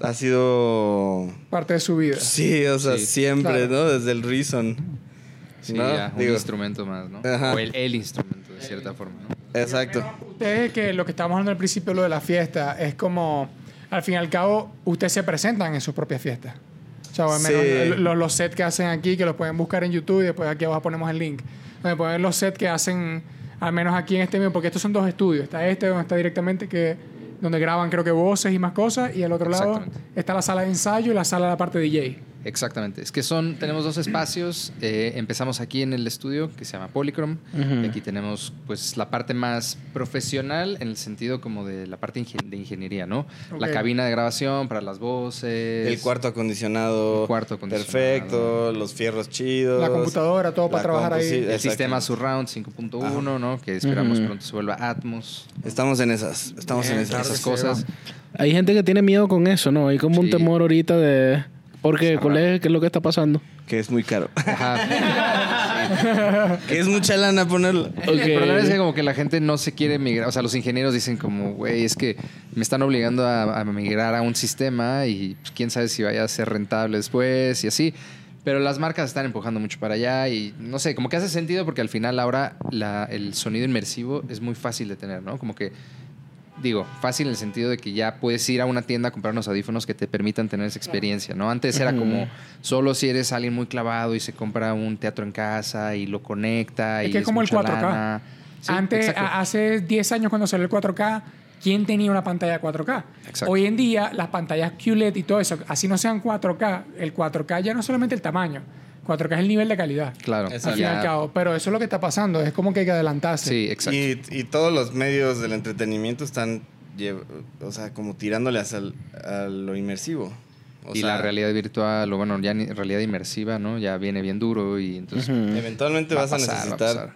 ha sido... Parte de su vida. Sí, o sea, Sí. siempre, Claro. ¿no? Desde el Reason. Sí, ¿no? ya, un Digo, instrumento más, ¿no? Ajá. O el, el instrumento, de cierta forma, ¿no? Exacto. Ustedes que lo que estábamos hablando al principio, lo de la fiesta, es como, al fin y al cabo, ustedes se presentan en sus propias fiestas. O sea, al menos Sí. el- los, los sets que hacen aquí, que los pueden buscar en YouTube y después aquí abajo ponemos el link. Donde pueden ver los sets que hacen, al menos aquí en este medio, porque estos son dos estudios. Está este donde está directamente que donde graban creo que voces y más cosas y al otro lado está la sala de ensayo y la sala de la parte DJ. Exactamente. Es que son, tenemos dos espacios. Eh, empezamos aquí en el estudio que se llama Polychrome. Y aquí tenemos pues la parte más profesional en el sentido como de la parte ingen- de ingeniería, ¿no? La cabina de grabación para las voces. El cuarto acondicionado. El cuarto acondicionado. Perfecto, los fierros chidos. La computadora, todo para trabajar ahí. sí, El exacto. sistema Surround 5.1, ¿no? Que esperamos Ujú. pronto se vuelva Atmos. Estamos en esas. Estamos en esas. Cosas. Hay gente que tiene miedo con eso, ¿no? Hay como un temor ahorita de... ¿Por qué? Está ¿Cuál es, ¿Qué es lo que está pasando? Que es muy caro. Ajá. que es mucha lana ponerlo. El problema es que como que la gente no se quiere migrar. O sea, los ingenieros dicen como, güey, es que me están obligando a, a migrar a un sistema y pues, quién sabe si vaya a ser rentable después y así. Pero las marcas están empujando mucho para allá y no sé, como que hace sentido porque al final ahora la- el sonido inmersivo es muy fácil de tener, ¿no? Como que, digo, fácil en el sentido de que ya puedes ir a una tienda a comprar unos audífonos que te permitan tener esa experiencia, ¿no? Antes era como solo si eres alguien muy clavado y se compra un teatro en casa y lo conecta Es y que es como el mucha 4K. lana. Sí, Antes, hace 10 años cuando salió el 4K, ¿quién tenía una pantalla 4K? Exacto. Hoy en día, las pantallas QLED y todo eso, así no sean 4K, el 4K ya no es solamente el tamaño, 4K es el nivel de calidad. Claro. Al Exacto. fin y al Ya- cabo. Pero eso es lo que está pasando, es como que hay que adelantarse. Sí, exacto. Y, y todos los medios del entretenimiento están, o sea, como tirándole hacia el- a lo inmersivo. O y sea, la realidad virtual, o bueno, ya ni realidad inmersiva, ¿no? Ya viene bien duro y entonces. Eventualmente vas a, pasar, va a necesitar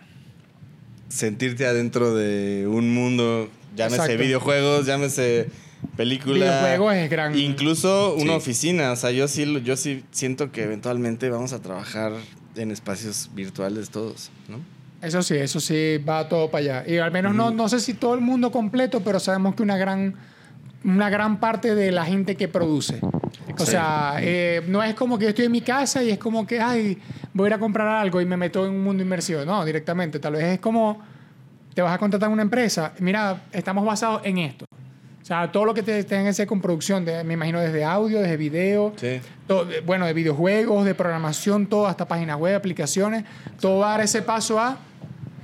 sentirte adentro de un mundo, llámese Exacto. videojuegos, llámese película. Videojuegos es gran- Incluso una Sí. oficina. O sea, yo sí, yo sí siento que eventualmente vamos a trabajar en espacios virtuales todos, ¿no? Eso sí, eso sí, va todo para allá. Y al menos no, no sé si todo el mundo completo, pero sabemos que una gran, una gran parte de la gente que produce. O sea, eh, no es como que yo estoy en mi casa y es como que, ay, voy a ir a comprar algo y me meto en un mundo inmersivo. No, directamente. Tal vez es como, te vas a contratar una empresa. Mira, estamos basados en esto. O sea, todo lo que te tenga que hacer con producción, de, me imagino desde audio, desde video, Sí. todo- de- bueno, de videojuegos, de programación, todo, hasta páginas web, aplicaciones, todo va a dar ese paso a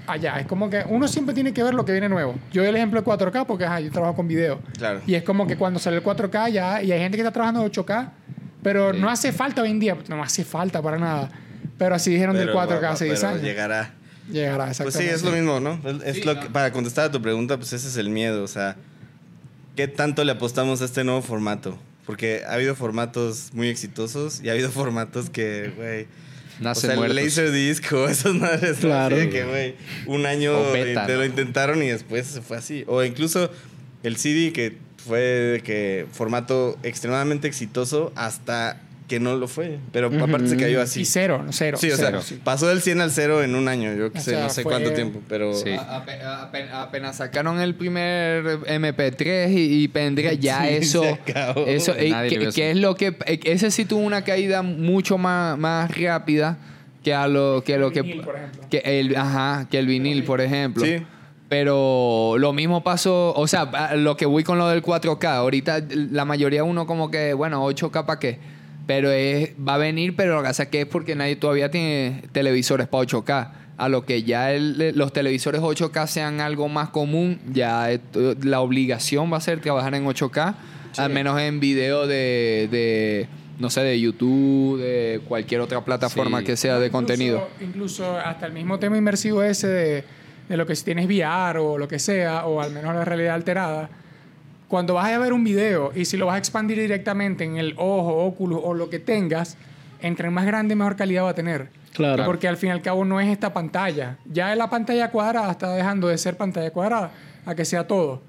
allá. Es como que uno siempre tiene que ver lo que viene nuevo. Yo doy el ejemplo de 4K porque ajá, yo trabajo con video. Claro. Y es como que cuando sale el 4K ya, y hay gente que está trabajando en 8K, pero no hace falta hoy en día, no hace falta para nada. Pero así dijeron del Pero 4K va- hace 10 pero años. Llegará. Llegará, Pues exactamente. sí, es lo mismo, ¿no? Es, es lo que- para contestar a tu pregunta, pues ese es el miedo. O sea, ¿qué tanto le apostamos a este nuevo formato? Porque ha habido formatos muy exitosos y ha habido formatos que, güey. O sea, el muertos. Laserdisc o esas madres. Claro. Así que, güey, un año te lo intentaron y después se fue así. O incluso el CD que fue de que formato extremadamente exitoso hasta que no lo fue. Pero aparte se cayó así. Y cero, no, cero. Sí, o cero, sea, sí. pasó del 100 al 0 en un año, yo qué O sé, sea, no sé fue- cuánto tiempo, pero... Sí. Apenas sacaron el primer MP3 y, y pendrive, ya Sí, eso. se acabó. eso eh, que, que es lo que. eh, Ese sí tuvo una caída mucho más, más rápida que a lo que. Lo que, vinil, por ejemplo. que el, ajá, que el vinil, por ejemplo. Sí. Pero lo mismo pasó, o sea, lo que voy con lo del 4K, ahorita la mayoría uno como que, bueno, 8K para qué, pero es, va a venir, pero lo que pasa es que es porque nadie todavía tiene televisores para 8K. A lo que ya el- los televisores 8K sean algo más común, ya la obligación va a ser trabajar en 8K, al menos en video de, de, no sé, de YouTube, de cualquier otra plataforma Sí. que sea de Incluso- contenido. Incluso hasta el mismo tema inmersivo ese de, de lo que si tienes VR o lo que sea, o al menos la realidad alterada, cuando vas a ver un video y si lo vas a expandir directamente en el ojo, óculo o lo que tengas, entre más grande, mejor calidad va a tener. Claro. Porque al fin y al cabo no es esta pantalla. Ya en la pantalla cuadrada está dejando de ser pantalla cuadrada a que sea todo.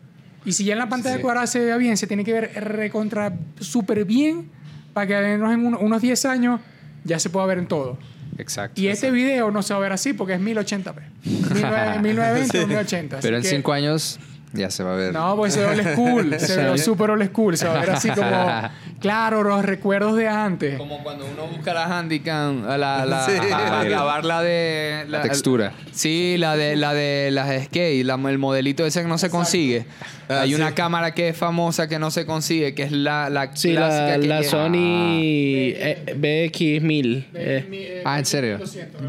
Y si ya en la pantalla Sí. cuadrada se vea bien, se tiene que ver recontra súper bien para que al menos en un- unos 10 años ya se pueda ver en todo. Exacto. Y este video no se va a ver así porque es 1080p. 19- 1920 o 1080. así Pero en que- cinco años ya se va a ver. No, pues se ve old school. Se ve súper old school. Se va a ver así como, claro, los recuerdos de antes. Como cuando uno busca la Handicam, la, la, Sí. para grabar la de... La textura. Sí, la de, la de las skate, la- el modelito ese que no se consigue. Ah, Hay sí. una cámara que es famosa que no se consigue, que es la, la Sí, clásica la, que la lleva- Sony eh, BX1000. eh. Ah, ¿en serio?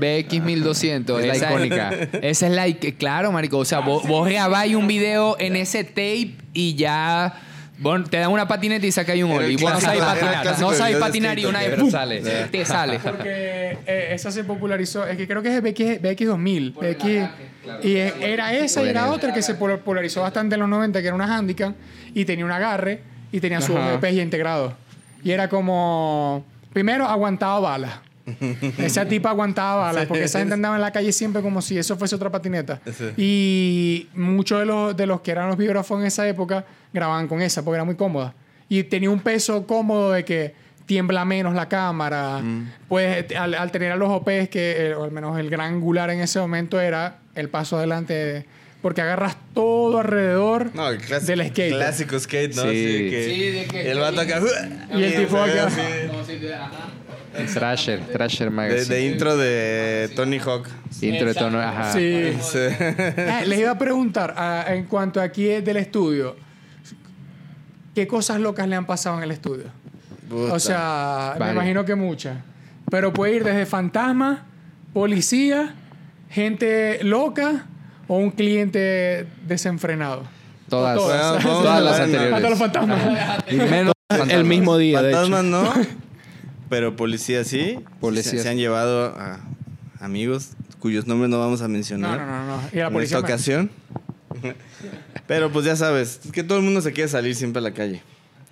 BX1200. Es la icónica. Esa es la Claro, marico. O sea, vos, vos grabáis un video en ese tape y ya... Bueno, te dan una patineta y sacáis un Era el ollie. Vos no sabes patinar. No sabes y una vez pero ¡pum! sale. te sale. Porque eh, esa se popularizó, es que creo que es BX, BX2000. BX, y es- era esa y era otra que se polarizó bastante en los 90, que era una Handicam y tenía un agarre y tenía su ya integrado. Y era como, primero aguantaba balas. Esa tipa aguantaba balas, porque esa gente andaba en la calle siempre como si eso fuese otra patineta. Y muchos de los, de los que eran los biógrafos en esa época grababan con esa, porque era muy cómoda. Y tenía un peso cómodo de que tiembla menos la cámara. Pues al, al tener a los OPs, que eh, o al menos el gran angular en ese momento era el paso adelante, porque agarras todo alrededor No, el clásico, del skate. clásico skate, ¿no? Sí. De que Sí, de que- el vato acá... Y el tipo acá. así Como si te- ajá. Thrasher, Thrasher Magazine. de intro de Tony Hawk. Intro de tono, ajá. Sí. Sí. Eh, les iba a preguntar, ah, en cuanto aquí del estudio, ¿qué cosas locas le han pasado en el estudio? Puta. O sea, me imagino que muchas. Pero puede ir desde fantasma, policía, gente loca o un cliente desenfrenado. Todas, todas. todas, las anteriores. Hasta los fantasmas. Menos El mismo día, de hecho. Fantasmas no, pero policía sí. Policías. Se, se han llevado a amigos cuyos nombres no vamos a No, mencionar. no, no, no. Y a la en policía. esta me- ocasión. pero pues ya sabes, es que todo el mundo se quiere salir siempre a la calle.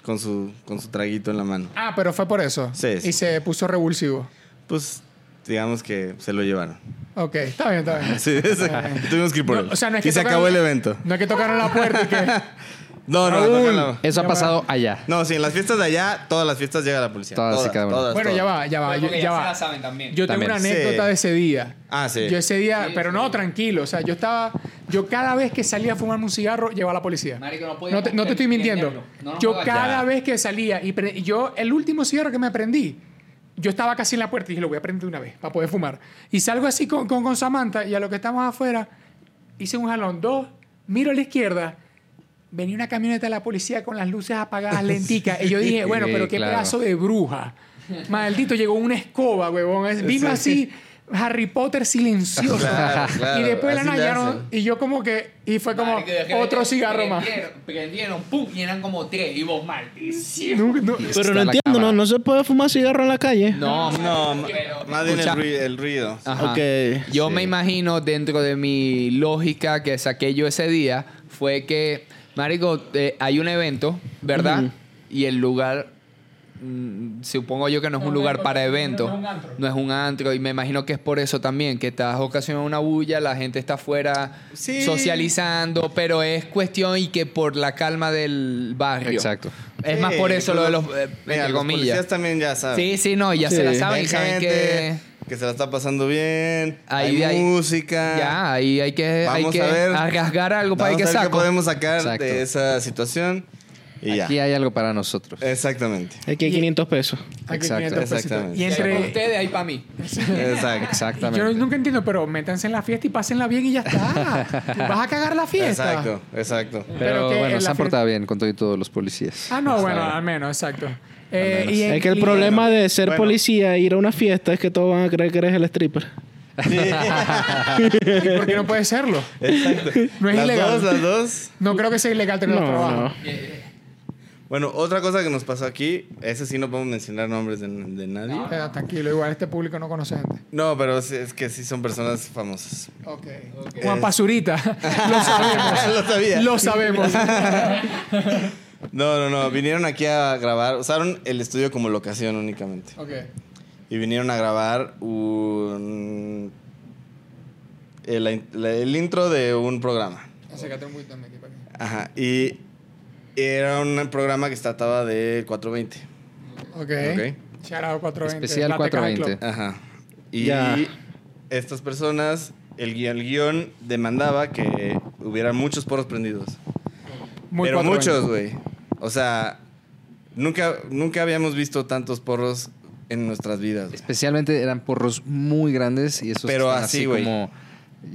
con su, con su traguito en la mano. Ah, pero fue por eso. Sí, sí. Y se puso revulsivo. Pues digamos que se lo llevaron. Ok, está bien, está bien. Sí, sí. Tuvimos que ir por No, él. o sea, no es y que se tocaron- acabó el evento. No es que tocaron la puerta y que. No, no, la- Eso ha pasado allá. No, sí, en las fiestas de allá, todas las fiestas llega la policía. Todas y cada una. todas, Bueno, todas. ya va, ya va. Yo, ya va. la saben también. Yo tengo También. una Sí. anécdota de ese día. Ah, sí. Yo ese día, Sí, pero sí. no, tranquilo. O sea, yo estaba. Yo cada vez que salía a fumarme un cigarro, llevaba a la policía. Marico, no No podíamos te, no te estoy mintiendo. No nos yo cada ya. vez que salía y pre- yo, el último cigarro que me prendí, yo estaba casi en la puerta y dije, lo voy a prender de una vez para poder fumar. Y salgo así con, con, con Samantha y a lo que estamos afuera, hice un jalón, dos, miro a la izquierda, venía una camioneta de la policía con las luces apagadas, lenticas. Y yo dije, bueno, pero qué claro. pedazo de bruja. Maldito, llegó una escoba, huevón. Vino así. Harry Potter silencioso. Claro, claro, y después la hallaron y yo como que y fue como otro cigarro más. prendieron, pum, y eran como tres. Y vos, maldición. No, no, Pero no entiendo. ¿no? No se puede fumar cigarro en la calle. No, No, más bien el, ruido. Ajá. Ok. Yo Sí. me imagino, dentro de mi lógica que saqué yo ese día, fue que, Marico, eh, hay un evento, ¿verdad? Ujú. Y el lugar, mm, supongo yo que no es un lugar para no, evento. no es un antro. No es un antro. Y me imagino que es por eso también, que estás ocasionando una bulla, la gente está afuera Sí. socializando, pero es cuestión y que por la calma del barrio. Exacto. Es Sí, más por eso lo de los, eh, Mira, entre los comillas. policías también ya saben. Sí, sí, no, ya Sí. se la saben Hay y saben gente que... que se la está pasando bien. Ahí- hay ahí- música. Ya, ahí hay que, hay Vamos que a ver. rasgar algo para Vamos que a ver qué saco. podemos sacar Exacto. de esa situación. Y Aquí ya. hay algo para nosotros. Exactamente. Aquí hay 500 pesos. Aquí Exacto. 500 pesitos. Exactamente. Y hay para entre ustedes, hay para mí. Exacto. Exactamente. yo nunca entiendo, pero métanse en la fiesta y pásenla bien y ya está. Vas a cagar la fiesta. Exacto, exacto. pero Pero que bueno, se han portado bien con todo y todos los policías. Ah, no, bueno, al menos, exacto. Eh, y en- Es que el y- problema de ser Bueno. policía e ir a una fiesta es que todos van a creer que eres el stripper. ¿Y por qué no puede serlo? Exacto. No es las ilegal. dos, las dos. No creo que sea ilegal tener No, trabajo. no. Bueno, otra cosa que nos pasó aquí, ese sí no podemos mencionar nombres de, de nadie. Eh, tranquilo, igual este público no conoce gente. No, pero sí- es que sí son personas famosas. Ok. Juan Pazurita. Lo sabemos. Lo sabía. Lo sabemos. No, no, no. Vinieron aquí a grabar. Usaron el estudio como locación únicamente. ok. Y vinieron a grabar un. El, intro de un programa. Ajá. Y era un programa que se trataba de 420. Ok. Ok. Shout out 420. Especial La Teca High 420. Club. Ajá. Y Ya. estas personas, el guion, el guion demandaba que hubiera muchos poros prendidos. Muy Pero 420. muchos, güey. O sea, nunca, nunca habíamos visto tantos porros en nuestras vidas. güey. Especialmente eran porros muy grandes y esos Pero están así, güey. como,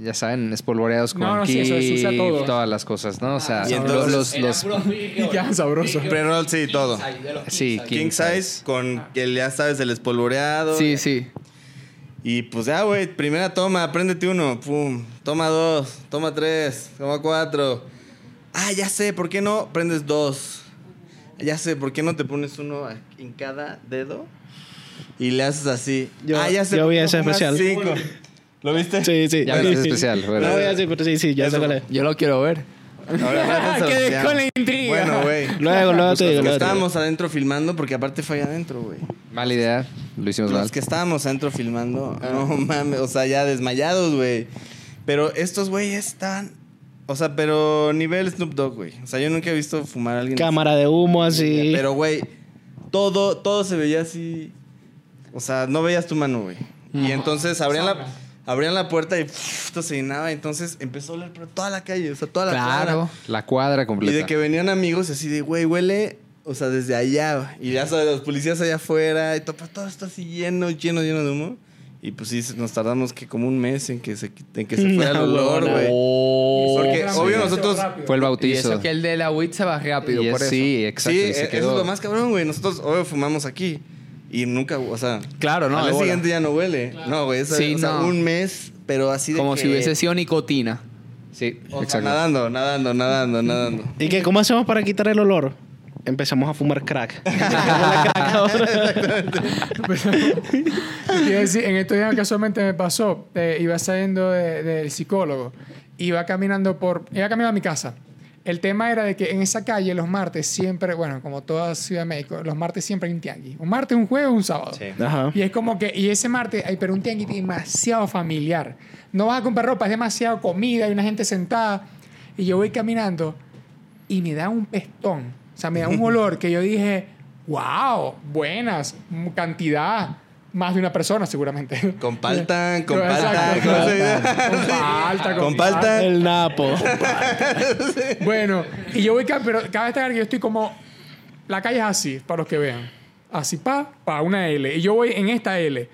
ya saben, espolvoreados con No, no, sí, eso- eso usa kiff, todo. todas las cosas, ¿no? O sea, Y entonces- los, los, los- Y quedan sabrosos. Pre-roll, sí, todo. sí, King size con el, ya sabes, el espolvoreado. Sí, sí. Y pues ya, güey, primera toma, préndete uno. Pum. Toma dos, toma tres, toma cuatro. Ah, ya sé, ¿por qué no prendes dos? Ya sé, ¿por qué no te pones uno en cada dedo? Y le haces así. Yo- ah, ya sé. yo ¿por vi ese especial. cinco? ¿Lo viste? Sí, sí. Ya ese especial, bueno. No voy a decir, pero sí, sí, ya sé Eso. cuál es. Yo lo quiero ver. Ahora, Quedé especial. con la intriga. Bueno, güey. Luego, luego te digo, Los que estábamos adentro filmando, porque aparte fue allá adentro, güey. mala idea, lo hicimos mal. Los que estábamos adentro filmando, no mames, o sea, ya desmayados, güey. Pero estos güeyes estaban, o sea, pero nivel Snoop Dogg, güey. O sea, yo nunca he visto fumar a alguien. Cámara de humo así. Pero, güey, todo, todo se veía así. O sea, no veías tu mano, güey. Y entonces abrían la, abrían la puerta y pff, esto se llenaba. Entonces empezó a oler por toda la calle, o sea, toda la Claro. cuadra. La cuadra Y completa. de que venían amigos así de, güey, huele, o sea, desde allá. Y ya sabes, los policías allá afuera. Y todo, pero todo está así lleno, lleno, lleno de humo. Y pues sí, nos tardamos que como un mes en que se, en que se fuera el No, olor, güey. Oh. Porque Sí, obvio nosotros... Fue el Y bautizo. eso que el de la WIT se va rápido, Y es- por eso. Sí, exacto. Sí, y se e- eso quedó. es lo más cabrón, güey. Nosotros obvio fumamos aquí. Y nunca, o sea... Claro, no, al día siguiente ya no huele. No, güey. eso- Sí, o sea, no. un mes, pero así de Como que- si hubiese sido nicotina. Sí, o sea, exacto. nadando, nadando, nadando, nadando. ¿Y qué? ¿Cómo hacemos para quitar el olor? Empezamos a fumar crack. Quiero decir, en estos días casualmente me pasó, eh, iba saliendo de- del psicólogo, iba caminando por, iba caminando a mi casa El tema era de que en esa calle los martes siempre, bueno, como toda Ciudad de México, los martes siempre hay un tianguis. Un martes, un jueves, un sábado. Sí. Ajá. Y es como que, y ese martes, hay pero un tianguis demasiado familiar. No vas a comprar ropa, es demasiado comida, hay una gente sentada. Y yo voy caminando y me da un pestón. O sea, me da un olor que yo dije, wow, buenas, cantidad. Más de una persona, seguramente. Con palta, Con palta. El Napo. Bueno, y yo voy, pero cabe destacar que yo estoy como, la calle es así, para los que vean. Así, pa, pa, una L. Y yo voy en esta L.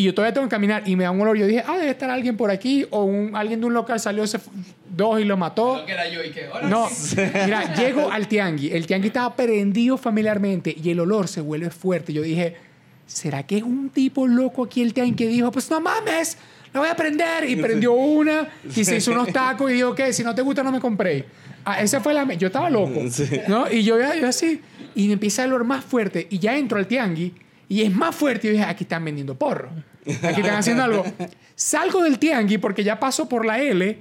Y yo todavía tengo que caminar y me da un olor. Yo dije, ah, debe estar alguien por aquí. O un, alguien de un local salió ese f- dos y lo mató. era yo y que, hola. No, mira, llego al tiangui. El tiangui estaba prendido familiarmente y el olor se vuelve fuerte. Yo dije, ¿será que es un tipo loco aquí el tiangui que dijo, pues no mames, lo voy a prender? Y prendió una y se hizo unos tacos y dijo, ¿qué? Si no te gusta, no me compré. Ah, esa fue la... me- Yo estaba loco. ¿no? Y yo, yo así, y me empieza el olor más fuerte y ya entro al tiangui y es más fuerte. Y yo dije, aquí están vendiendo porro. Aquí están haciendo algo. Salgo del tiangui porque ya paso por la L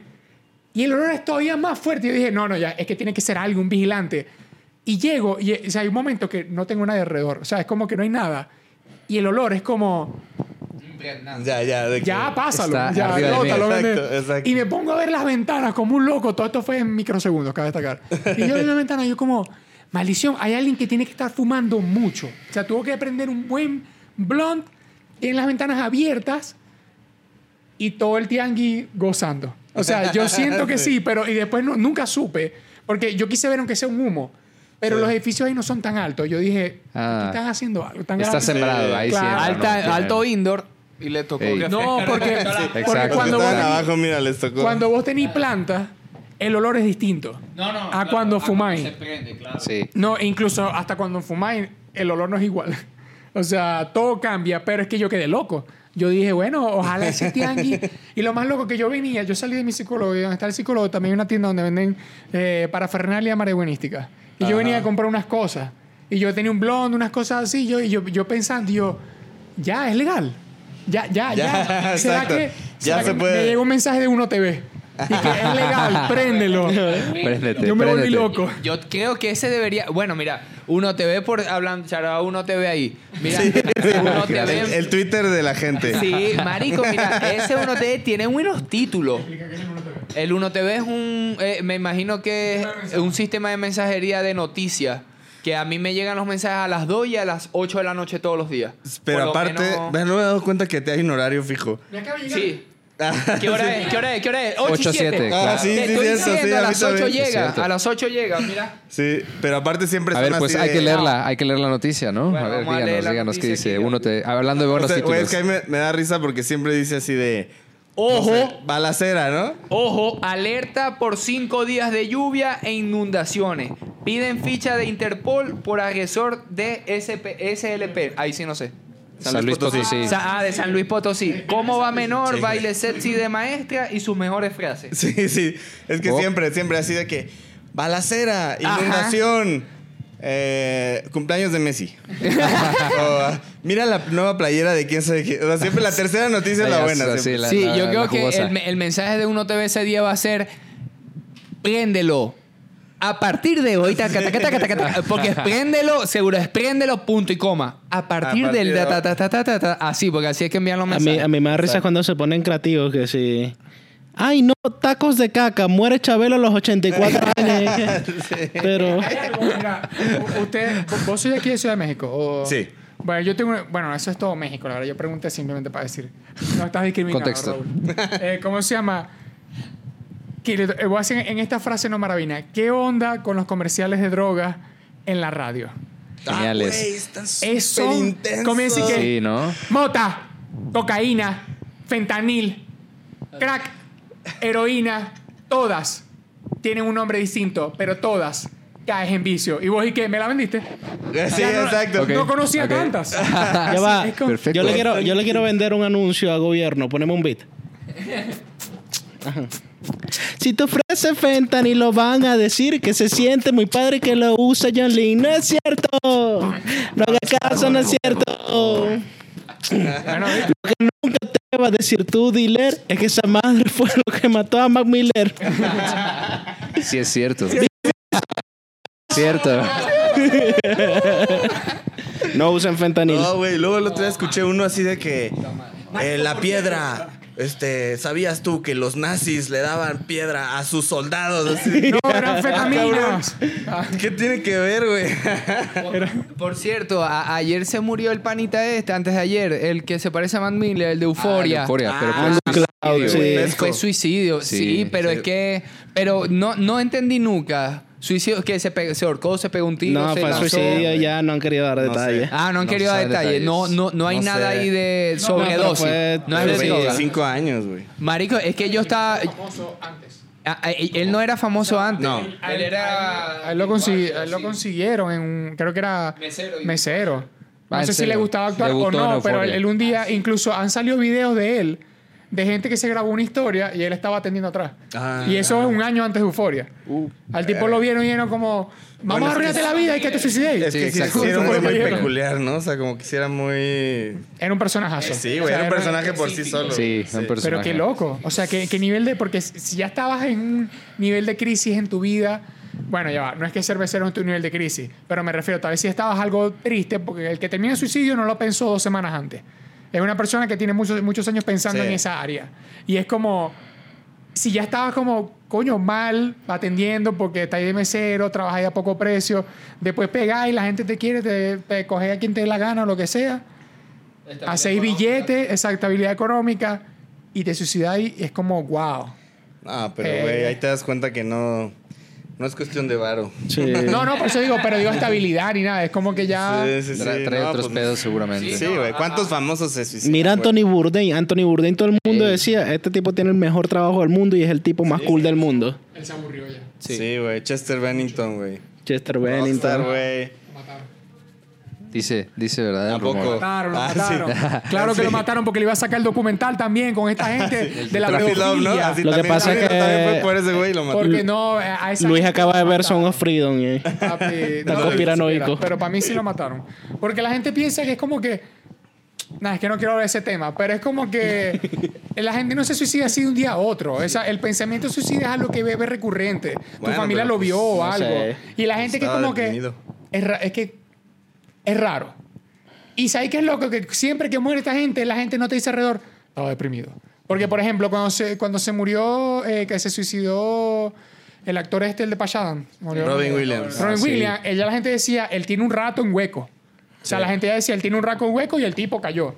y el olor es todavía más fuerte. Yo dije, no, no, ya, es que tiene que ser algo, un vigilante. Y llego, y o sea, hay un momento que no tengo nadie alrededor. O sea, es como que no hay nada. Y el olor es como, Ya, ya. de que- ya pásalo, ya, vende. Exacto, exacto. Y me pongo a ver las ventanas como un loco. Todo esto fue en microsegundos, cabe destacar. Y yo en la ventana, yo como, maldición, hay alguien que tiene que estar fumando mucho. O sea, tuvo que prender un buen blunt en las ventanas abiertas y todo el tiangui gozando. O sea, yo siento que sí, pero y después no- nunca supe, porque yo quise ver aunque sea un humo, pero Sí. los edificios ahí no son tan altos. Yo dije, Ah. estás haciendo algo tan Está grande". sembrado ahí Claro. siempre, Alta- ¿no? alto indoor y le tocó. Ey. No, porque, porque Exacto. cuando vos, abajo, mira, les tocó. cuando vos tenés plantas, el olor es distinto. No, no. A claro, cuando fumáis. se prende, claro. Sí. No, incluso hasta cuando fumáis, el olor no es igual. O sea, todo cambia, pero es que yo quedé loco. Yo dije, bueno, ojalá ese tianguis. Y lo más loco que yo venía, yo salí de mi psicólogo, y donde está el psicólogo, también hay una tienda donde venden eh, parafernalia marihuanística. Y yo venía a comprar unas cosas. Y yo tenía un blond, unas cosas así. Yo, y yo, yo pensando, yo, ya, es legal. Ya, ya, ya. Ya, ¿Será exacto. que, Ya será se que puede. Me llegó un mensaje de Uno TV. Y que es legal, préndelo. Préndete, Yo me volví préndete. loco. Yo creo que ese debería. Bueno, mira, uno te ve por hablando, charaba, uno te ve ahí. Mira, uno te El, ve. el Twitter de la gente. Sí, marico, mira, ese uno TV tiene buenos títulos. El uno TV es un, eh, me imagino que es un sistema de mensajería de noticias. Que a mí me llegan los mensajes a las 2 y a las 8 de la noche todos los días. Pero Por aparte, no me he dado cuenta que te hay un horario fijo. Me acaba de llegar. Sí. ¿Qué hora es? ¿Qué hora es? ¿Qué hora es? 8 Ocho, y 7. siete, Ah, claro. sí, Te sí, estoy cierto, diciendo, sí, a las 8 también. Es llega. cierto. A las 8 llega, mira. Sí, pero aparte siempre A ver, pues hay de- que leerla, hay que leer la noticia, ¿no? Bueno, a ver, a díganos, díganos qué dice. aquí. Uno te, hablando de O buenos sea, títulos. es que a mí me, me da risa porque siempre dice así de... Ojo, no sé, balacera, ¿no? ojo, alerta por 5 días de lluvia e inundaciones. Piden ficha de Interpol por agresor de SP, SLP. Ahí sí no sé. San Luis Potosí. Sa- Ah, de San Luis Potosí. ¿Cómo va menor? Baile sexy de maestra y sus mejores frases. Sí, sí. Es que Oh. siempre, siempre así de que... Balacera, inundación, eh, cumpleaños de Messi. O, mira la nueva playera de quién sabe qué. O sea, siempre la tercera noticia es la buena. sí, siempre. la- Sí, la- yo la creo que el, el mensaje de Uno TV ese día va a ser: préndelo. A partir de hoy, taca, taca, taca, taca, taca, porque es préndelo, seguro es préndelo, punto y coma. A partir, partir del de ta, ta, ta, ta, ta, ta, así, porque así es que envían los A mí, mensajes. a mí me da risa cuando se ponen creativos que si... Ay, no, tacos de caca. Muere Chabelo a los 84 años. Pero... Mira, u- usted, vos sois aquí de Ciudad de México. O... Sí. Bueno, yo tengo. Bueno, eso es todo México, la verdad. Yo pregunté simplemente para decir. No estás discriminando. Contexto. Raúl. Eh, ¿Cómo se llama? Que le- eh, voy a hacer en esta frase no maravilla. ¿Qué onda con los comerciales de drogas en la radio? Geniales. Ah, güey, están Eso. súper intensos. ¿Cómo decir que? Sí, ¿no? Mota, cocaína, fentanil, crack, heroína, todas tienen un nombre distinto, pero todas caes en vicio. ¿Y vos y qué? ¿Me la vendiste? Sí, no- exacto. Ok. No conocía ok. tantas. Ya va. Perfecto. Yo le, quiero, yo le quiero vender un anuncio al gobierno. Poneme un beat. Ajá. Si te ofrece fentanil lo van a decir que se siente muy padre que lo usa John Lee. No es cierto. No haga caso, no es cierto. Lo que nunca te va a decir tu dealer es que esa madre fue lo que mató a Mac Miller. Sí, es cierto. cierto. No usen fentanil. No, güey. Luego el otro día escuché uno así de que. eh, la piedra. Este, ¿sabías tú que los nazis le daban piedra a sus soldados? Así, No, eran anfetaminas. ¿Qué tiene que ver, güey? Por cierto, a- ayer se murió el panita este, antes de ayer, el que se parece a Matt Miller, el de Euforia. Euforia, pero Ah, Andrew Cloud, Sí. Fue suicidio, sí, Sí, pero sí. es que. Pero no, no entendí nunca. Suicidio, que se, pe- se ahorcó, se pegó un tiro. No, se lanzó. suicidio, ya no han querido dar No detalles. sé. Ah, no han No querido dar detalles. detalles. No, no, no hay No nada sé. ahí de sobredosis. fue- no es de. 25 años, güey. Marico, es que yo estaba. Famoso antes. Ah, ah, él no era famoso antes. No. Él era. A él lo, a él lo consiguieron en un, creo que era Mesero. mesero. No Ah, ¿en sé si le gustaba actuar o Debutó en no, pero él, un día incluso han salido videos de él de gente que se grabó una historia y él estaba atendiendo atrás. Ah. y eso es un año antes de Euforia. Al tipo lo vieron y dijeron como, vamos Bueno, a arruinarte la vida y que te suicides. Es Sí, que sí, exacto. sí era muy peculiar, ¿no? O sea, como que sí era muy. Era un personajazo. Sí, O güey, sea, era un personaje por sí solo. Sí, un personaje. Pero qué loco. O sea, ¿qué, qué nivel de. Porque si ya estabas en un nivel de crisis en tu vida. Bueno, ya va. No es que cervecero en tu nivel de crisis. Pero me refiero, tal vez si estabas algo triste, porque el que termina el suicidio no lo pensó dos semanas antes. Es una persona que tiene muchos, muchos años pensando Sí. en esa área. Y es como. Si ya estabas como, coño, mal atendiendo porque estás ahí de mesero, trabajas ahí a poco precio, después pegás y la gente te quiere, te, te coges a quien te dé la gana o lo que sea hacéis billetes, esa estabilidad económica y te suicidáis es como, wow. Ah, pero Eh. güey, ahí te das cuenta que no. No es cuestión de varo. Sí. No, no, por eso digo, pero digo estabilidad ni nada. Es como que ya. Sí, sí, sí. Tra- trae no, otros pues, pedos seguramente. Sí, güey. ¿Cuántos famosos se suicidan? Mira? Anthony Bourdain. Anthony Bourdain, todo el mundo decía, este tipo tiene el mejor trabajo del mundo y es el tipo más cool del mundo. Él se aburrió ya. Sí, güey. Chester Bennington, güey. Chester Bennington. güey. Mataron. Dice, dice verdad. ¿A el rumor. poco? Lo mataron, lo Ah, mataron. sí. Claro que Sí. lo mataron porque le iba a sacar el documental también con esta gente de la Traffic Love, ¿no? pedofilia. Así Lo que también- pasa es que- También fue por ese güey y lo mató. Porque no, a esa Luis acaba de ver mataron. Son of Freedom. eh. Papi, Está. Pero para mí sí lo mataron. Porque la gente piensa que es como que. Nada, es que no quiero hablar de ese tema, pero es como que la gente no se suicida así de un día a otro. Esa, el pensamiento suicida es algo que ve, ve recurrente. Tu Bueno, familia pero lo vio o no algo. sé. Y la gente que es Estaba como deprimido. que es, ra- es que es raro. Y sabes qué es loco que siempre que muere esta gente, la gente no te dice alrededor, estaba deprimido. Porque, por ejemplo, cuando se, cuando se murió, eh, que se suicidó el actor este, el de Pachadan. murió- Robin Williams. Robin Ah, sí. Williams, ella la gente decía, él tiene un rato en hueco. O sea, Sí. la gente ya decía, él tiene un rato en hueco y el tipo cayó.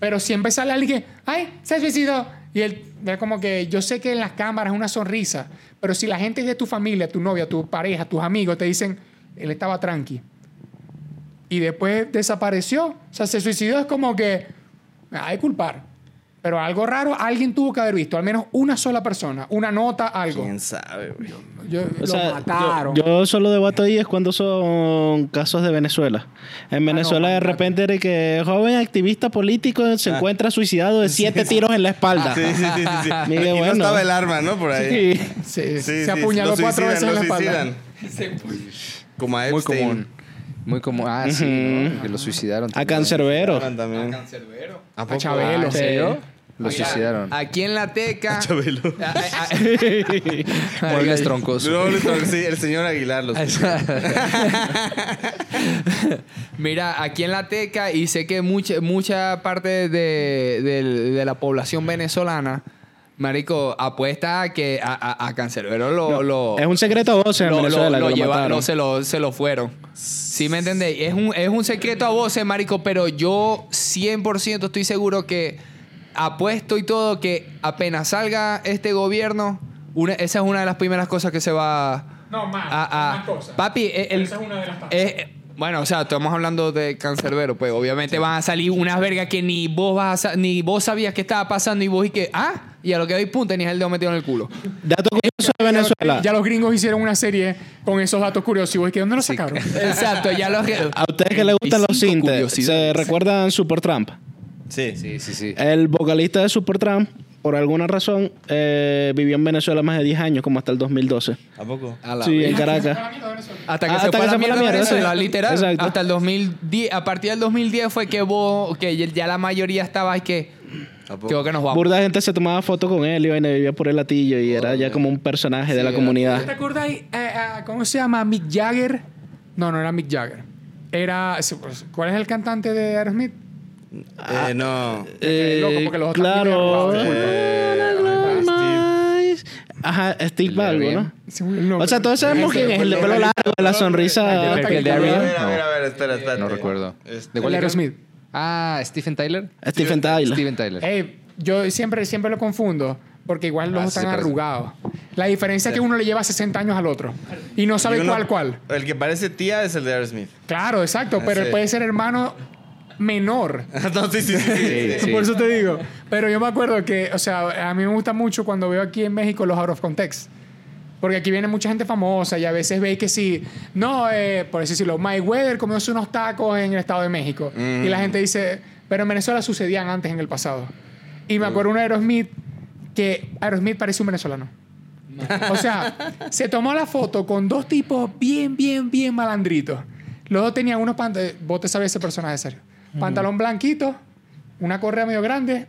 Pero siempre sale alguien que, ay, se suicidó. Y él, es como que yo sé que en las cámaras es una sonrisa, pero si la gente de tu familia, tu novia, tu pareja, tus amigos te dicen, él estaba tranqui. Y después desapareció. O sea, se suicidó, es como que hay que culpar. Pero algo raro, alguien tuvo que haber visto, al menos una sola persona, una nota, algo. ¿Quién sabe, güey? Yo- O lo sea, mataron. Yo, yo solo debato ahí es cuando son casos de Venezuela. En Venezuela de Ah, no, repente de que joven activista político se encuentra suicidado de siete tiros en la espalda. Sí, sí, sí, sí. sí. Mire, y no estaba el arma, ¿no? Por ahí. Sí. Sí, Sí, se apuñaló cuatro suicidan, veces en la espalda. Como a Muy Epstein. común. Muy común. Ah, sí, ¿no? que lo suicidaron. A también. Cancerbero. También. ¿A A poco? Chabelo. ¿En serio? Lo suicidaron. Aquí en la teca. Chabelo. Ah, ah, ah. Muebles troncosos. No, no, sí, el señor Aguilar los Mira, aquí en la Teca, y sé que mucha, mucha parte de, de- de la población venezolana, Marico, apuesta a que a, a, a Cancerbero lo, lo- Es un secreto a voces en lo, Venezuela lo- que lo lo llevaron, mataron. se lo, se lo fueron. ¿Sí me entendéis? Es un, es un secreto a voces, Marico, pero yo 100% estoy seguro que apuesto y todo que apenas salga este gobierno, una- esa es una de las primeras cosas que se va No, más, a- a- más cosas. Papi, eh, el- Esa es una de las tantas. eh, bueno, o sea, estamos hablando de cancerbero, pues obviamente van a salir unas vergas que ni vos vas a ni vos sabías que estaba pasando y vos y que, ah, y a lo que doy pum, tenías el dedo metido en el culo. Dato curioso de Venezuela. Ya los gringos hicieron una serie con esos datos curiosos. Y vos, ¿de dónde los sacaron? Exacto, ya los A ustedes que les gustan los 25 sintes, ¿se recuerdan Supertramp? Sí. Sí, sí, sí. El vocalista de Supertramp, por alguna razón, eh, vivió en Venezuela más de 10 años, como hasta el 2012. ¿A poco? A la Sí, en Caracas. Hasta que Ah, se hasta fue que a la se fue mierda, la mierda, Venezuela, sí. literal. Exacto. Hasta el 2010, a partir del 2010 fue que vos, que ya la mayoría estaba y que, creo que nos vamos. Burda de gente se tomaba fotos con él y vaina, vivía por el latillo y era ya como un personaje de la comunidad. ¿Te acordáis? eh, eh, ¿Cómo se llama? Mick Jagger. No, no era Mick Jagger. Era. pues, ¿Cuál es el cantante de Aerosmith? Eh, no. Eh, loco, porque los otros claro. Ajá, Steve R.E.M.. ¿no? O sea, todos sabemos quién es, el de pelo largo, la sonrisa. El de A ver, a ver, a ver, espera, espera. No recuerdo. Este- ¿De El cuál de era? Aerosmith. Ah, Stephen Tyler. Stephen Tyler. Steven Tyler. Ey, yo siempre, siempre lo confundo porque igual los Ah, están arrugados. La diferencia es que uno le lleva 60 años al otro y no sabe y uno- cuál cuál. El que parece tía es el de Aerosmith. Claro, exacto, pero Sí. puede ser hermano menor. no, sí, sí, sí. sí, sí. Sí. Por eso te digo. Pero yo me acuerdo que, o sea, a mí me gusta mucho cuando veo aquí en México los out of context. Porque aquí viene mucha gente famosa y a veces veis que sí, no, eh, por decirlo, Mayweather comióse unos tacos en el Estado de México. Y la gente dice, pero en Venezuela sucedían antes en el pasado. Y me acuerdo un Aerosmith que Aerosmith parece un venezolano. O sea, se tomó la foto con dos tipos bien, bien, bien malandritos. Los dos tenían unos pantalones. Vos te sabes ese personaje, serio. Pantalón blanquito, una correa medio grande,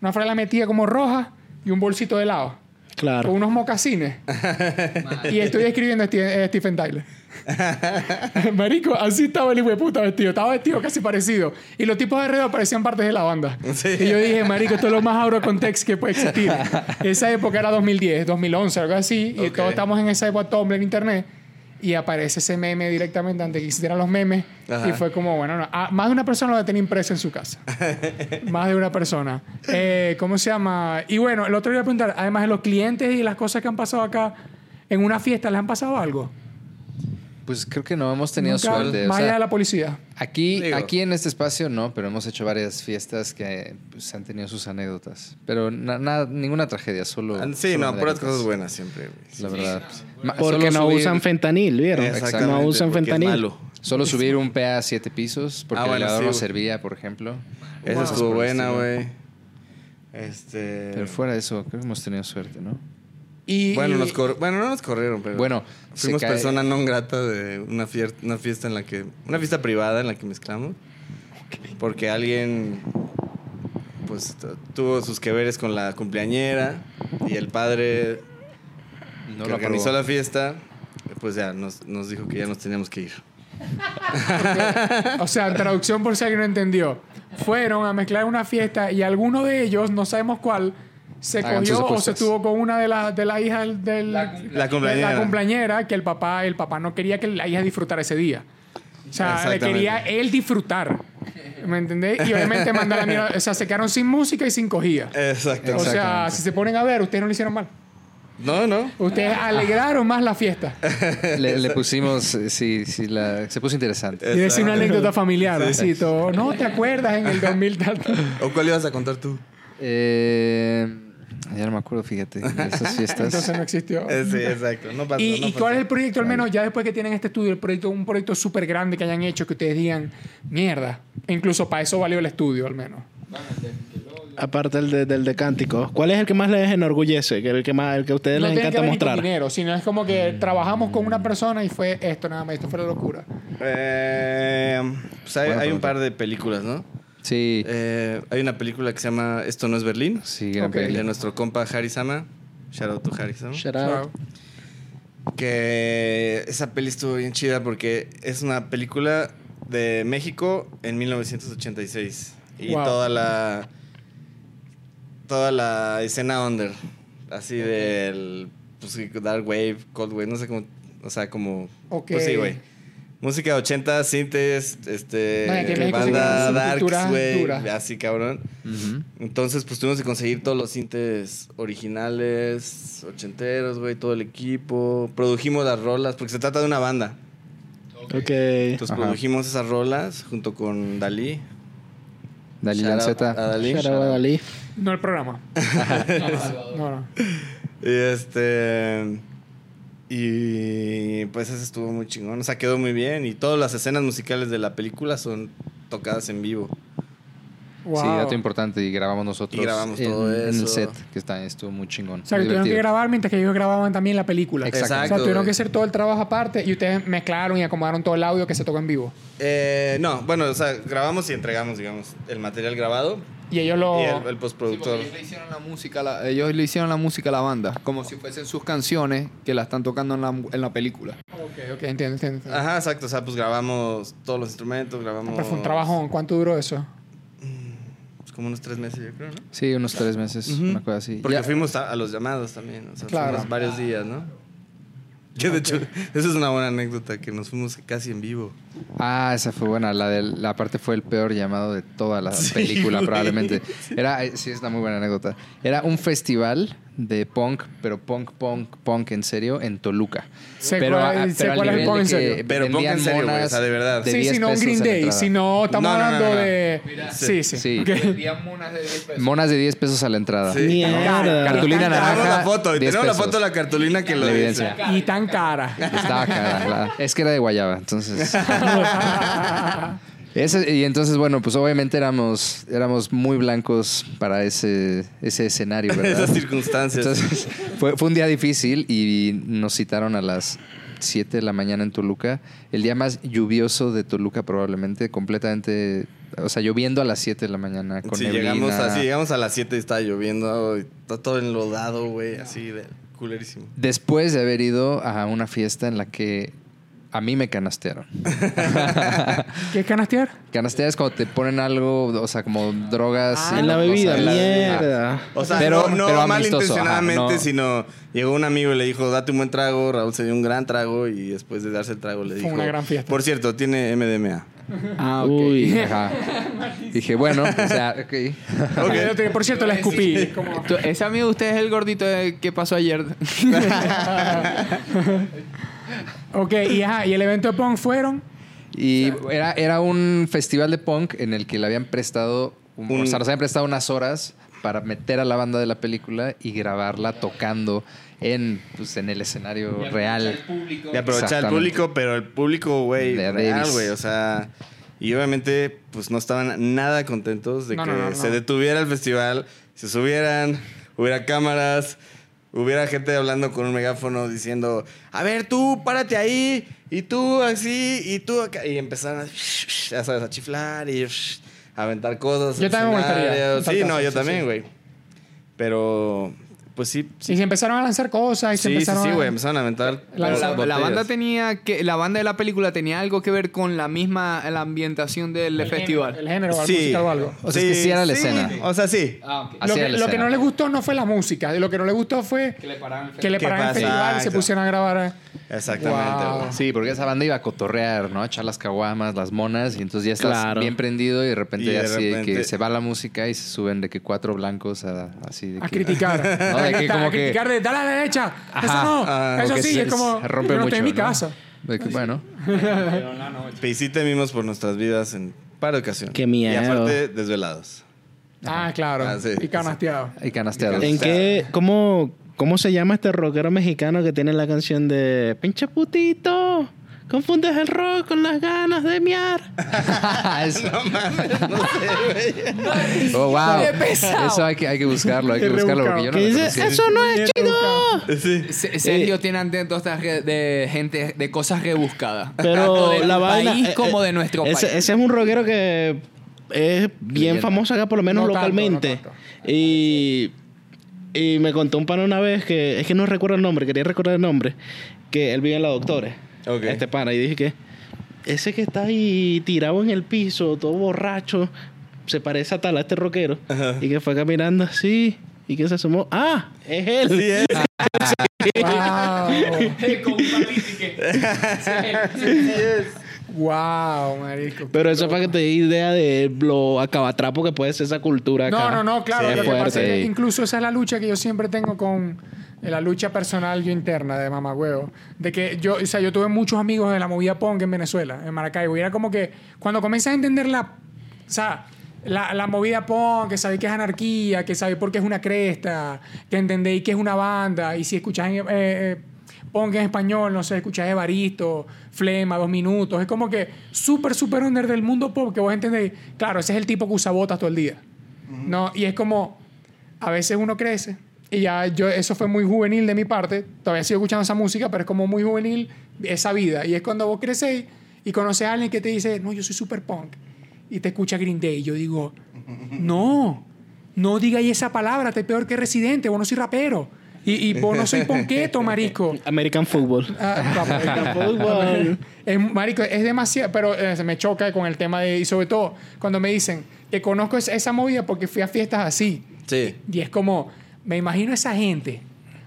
una frala metida como roja y un bolsito de helado. Con Claro. unos mocasines. y estoy escribiendo a eh, Stephen Tyler. Marico, así estaba el hijo de puta vestido. Estaba vestido casi parecido. Y los tipos de alrededor parecían partes de la banda. Sí. Y yo dije, Marico, esto es lo más out of context que puede existir. esa época era 2010, 2011, algo así. Y todos estamos en esa época Tumblr en internet. Y aparece ese meme directamente antes que existieran los memes. Ajá. Y fue como, bueno, no, ah, más de una persona lo tenía impreso en su casa. más de una persona. Eh, ¿Cómo se llama? Y bueno, el otro día iba a preguntar, además de los clientes y las cosas que han pasado acá, en una fiesta, ¿les han pasado algo? Pues creo que no hemos tenido Nunca, suerte. o Más sea, allá de la policía. Aquí, Digo. aquí en este espacio no, pero hemos hecho varias fiestas que pues, han tenido sus anécdotas. Pero na- nada, ninguna tragedia, solo. Ah, Sí, solo no, puras cosas buenas siempre. La verdad. Ma- Porque no subir- usan fentanil, ¿vieron? Exactamente, No usan fentanil. malo. Solo subir un PA a siete pisos, porque Ah, el elevador sí, no servía, por ejemplo. Esa Wow. estuvo Por el buena, güey. Este. Pero fuera de eso, creo que hemos tenido suerte, ¿no? Y, Bueno, nos cor- bueno, no nos corrieron, pero. Bueno, Fuimos cae- persona non grata de una, fier- una fiesta en la que. Una fiesta privada en la que mezclamos. Porque alguien. Pues tuvo sus que veres con la cumpleañera. Y el padre No que lo organizó aprobó. la fiesta. Pues ya nos, nos dijo que ya nos teníamos que ir. o sea, en traducción por si alguien no entendió. Fueron a mezclar una fiesta y alguno de ellos, no sabemos cuál, se cogió o se estuvo con una de las de la hijas del, del- La cumpleañera. de la cumpleañera que el papá el papá no quería que la hija disfrutara ese día. O sea, le quería él disfrutar. ¿Me entendés? Y obviamente manda la mierda. O sea, se quedaron sin música y sin cogida. Exacto. O sea, si se ponen a ver, ustedes no lo hicieron mal. No, no. Ustedes alegraron más la fiesta. Le, le pusimos, eh, sí, sí, la, se puso interesante. Y decir una anécdota familiar, así todo. No te acuerdas en el 2000 tal. ¿O cuál ibas a contar tú? Eh, ya no me acuerdo, fíjate, de esas fiestas. Entonces no existió. Sí, exacto. No pasó. ¿Y, no y pasó. cuál es el proyecto, al menos, ya después que tienen este estudio, el proyecto, un proyecto súper grande que hayan hecho, que ustedes digan, mierda? E incluso para eso valió el estudio, al menos. Aparte del de, del de cánticos. ¿Cuál es el que más les enorgullece? Que el que más, el que a ustedes no les que encanta ver con mostrar. dinero, sino es como que trabajamos con una persona y fue esto nada más, esto fue la locura. Eh, pues hay, hay un par de películas, ¿no? Sí, Eh, hay una película que se llama Esto no es Berlín. sí, gran. De nuestro compa Harry Sama. Shout out to Harry Sama. Shout out. Que esa peli estuvo bien chida porque es una película de México en 1986. Y Wow. toda la. Toda la escena under. Así del. Pues, sí, Dark Wave, Cold Wave, no sé cómo. O sea, como. Ok. Pues sí, güey. Música de 80, sintes, este. México banda darks, güey. Así, cabrón. Entonces, pues tuvimos que conseguir todos los sintes originales, ochenteros, güey, todo el equipo. Produjimos las rolas, porque se trata de una banda. Ok. Entonces Ajá. produjimos esas rolas junto con Dalí. Dalí Lanceta. Dalí. A Dalí. No el programa. no, no. Y este. Y pues ese estuvo muy chingón. O sea, quedó muy bien. Y todas las escenas musicales de la película son tocadas en vivo. Wow. Sí, dato importante. Y grabamos nosotros Y grabamos en, todo en el eso. set, que está, estuvo muy chingón. O sea, que tuvieron que grabar mientras que ellos grababan también la película. Exacto. O sea, tuvieron que hacer todo el trabajo aparte y ustedes mezclaron y acomodaron todo el audio que se tocó en vivo. Eh, no, bueno, o sea, grabamos y entregamos, digamos, el material grabado Y ellos lo... y el, el postproductor. ellos, le hicieron la música, a la- ellos le hicieron la música a la banda, como si fuesen sus canciones que la están tocando en la, en la película. Ok. Ok, entiendo, entiendo. entiendo. Ajá, exacto. O sea, pues grabamos todos los instrumentos, grabamos... pero fue un trabajón. ¿Cuánto duró eso? pues, como unos tres meses, yo creo, ¿no? Sí, unos tres meses, una cosa así. Porque Ya- fuimos a, a los llamados también. O sea, Claro. fuimos varios días, ¿no? Que de hecho, esa es una buena anécdota, que nos fuimos casi en vivo. Ah, esa fue buena. La, de, la parte fue el peor llamado de toda la película, güey. probablemente. Era, eh, sí, es una muy buena anécdota. Era un festival de punk, pero punk, punk, punk en serio, en Toluca. Sé pero ah, sé pero al nivel punk en de que serio. Pero punk en serio, güey, monas o sea, de verdad. de sí, 10 sí, no un Green a Day, entrada. sino estamos No, no, no, hablando no, no. de... Sí, sí. Sí. Ok. Vendían monas de 10 pesos. Monas de 10 pesos a la entrada. Sí. Mierda. Cartulina naranja. Tenemos la foto, y 10 tenemos la foto de la cartulina que lo evidencia. Y tan cara. Estaba cara. la- es que era de guayaba, entonces. Ese- y entonces, bueno, pues obviamente éramos, éramos muy blancos para ese, ese escenario, ¿verdad? Esas circunstancias. Entonces, fue, fue un día difícil y nos citaron a las 7 de la mañana en Toluca. El día más lluvioso de Toluca probablemente, completamente... O sea, lloviendo a las 7 de la mañana con Sí, neblina. llegamos, así, llegamos a las 7 y estaba lloviendo. Está todo enlodado, güey. Así de culerísimo. Después de haber ido a una fiesta en la que a mí me canastearon. ¿Qué es canastear? Canastear es cuando te ponen algo, o sea, como drogas. Ah, y en la bebida, sabes. mierda. O sea, Pero- no, pero malintencionadamente, ajá, no. sino llegó un amigo y le dijo, date un buen trago. Raúl se dio un gran trago y después de darse el trago le Fue dijo... una gran fiesta. Por cierto, tiene MDMA. Ah, ok. Uy. Ajá. Dije, bueno, o sea, ok. Ok, Por cierto, la escupí. Ese amigo de usted es el gordito de- que pasó ayer. Ok, y, ajá, y el evento de punk fueron... Y era, era un festival de punk en el que le habían prestado, un- Un- o sea, nos habían prestado unas horas para meter a la banda de la película y grabarla tocando en, pues, en el escenario real. De aprovechar al público, pero el público, güey, real, güey. O sea, y obviamente, pues no estaban nada contentos de No, que no, no, se detuviera el festival, se subieran, hubiera cámaras, hubiera gente hablando con un megáfono diciendo, a ver, tú, párate ahí, y tú así, y tú acá. Y empezaron a, ya sabes, a chiflar y a aventar cosas. Yo también me escenario. Sí, no, yo también, güey. Pero, pues sí. Y se empezaron a lanzar cosas y se Sí, sí, empezaron sí, a- güey. Empezaron a aventar. La- banda tenía que la banda de la película tenía algo que ver con la misma la ambientación del el festival. Género, el género, la Sí. música o algo. O sea, es que sí era la escena. O sea, sí. Ah. Lo que, lo no les gustó no fue la música. Lo que no les gustó fue Que le el le ¿Qué pararan el festival y se Exacto. pusieran a grabar. Exactamente, Wow. güey. Sí, porque esa banda iba a cotorrear, ¿no? A echar las caguamas, las monas, y entonces ya estás Claro. bien prendido y de repente Y de así de repente- que se va la música y se suben de que cuatro blancos a, así de A que- criticar. No, de que a como que- criticar de dale a la derecha. Ajá. Eso no. Ah, eso sí, se- es como. rompe mucho, en mi ¿no? casa. de que, bueno, Y sí temimos por nuestras vidas en par de ocasiones. Qué miedo. Y aparte, desvelados. Ah, claro. Ah, sí. y canasteado. hay canasteados. ¿En qué, cómo, cómo se llama este rockero mexicano que tiene la canción de Pinche putito? Confundes el rock con las ganas de miar. Eso. Oh, wow. Qué pesado. Eso hay que, hay que buscarlo, hay que buscarlo porque yo no lo dice, eso no es chido. Sí. Se- Sergio tiene anécdotas re- de gente de cosas rebuscadas. Pero Tanto de la vaina. país eh, como eh, de nuestro ese, país. ese es un rockero que es bien Leyenda. famoso acá, por lo menos No tanto, localmente. no tanto. Y, y me contó un pana una vez que es que no recuerdo el nombre, quería recordar el nombre, que él vive en la Doctores. Ok. Este pana. Y dije que ese que está ahí tirado en el piso, todo borracho, se parece a tal, a este rockero. Y que fue caminando así. Y que se asomó. ¡Ah! Es él. Sí, es. Wow. Con marico. Pero eso es para que te dé idea de lo acabatrapo que puede ser esa cultura acá. No, no, no, claro. Sí, lo que pasa es que incluso esa es la lucha que yo siempre tengo con eh, la lucha personal yo interna de mamagüevo. De que yo, o sea, yo tuve muchos amigos de la movida punk en Venezuela, en Maracaibo. Y era como que cuando comienzas a entender la. O sea, la, la movida punk, que sabéis que es anarquía, que sabéis por qué es una cresta, que entendéis que es una banda. Y si escuchás en, eh, eh, en español, no sé, escuchás Evaristo, Flema, Dos Minutos. Es como que súper, súper under del mundo pop que vos entendéis. Claro, ese es el tipo que usa botas todo el día. ¿no? Y es como, a veces uno crece, y ya yo, eso fue muy juvenil de mi parte, todavía sigo escuchando esa música, pero es como muy juvenil esa vida. Y es cuando vos crecéis y conoces a alguien que te dice, no, yo soy super punk, y te escucha Green Day, yo digo, no, no digáis esa palabra, te peor que residente, vos no soy rapero. Y, y vos no soy ponqueto, marico. American Football. Ah, American Football. es, marico, es demasiado, pero eh, se me choca con el tema de, y sobre todo cuando me dicen que conozco esa, esa movida porque fui a fiestas así. Sí. Y es como, me imagino esa gente.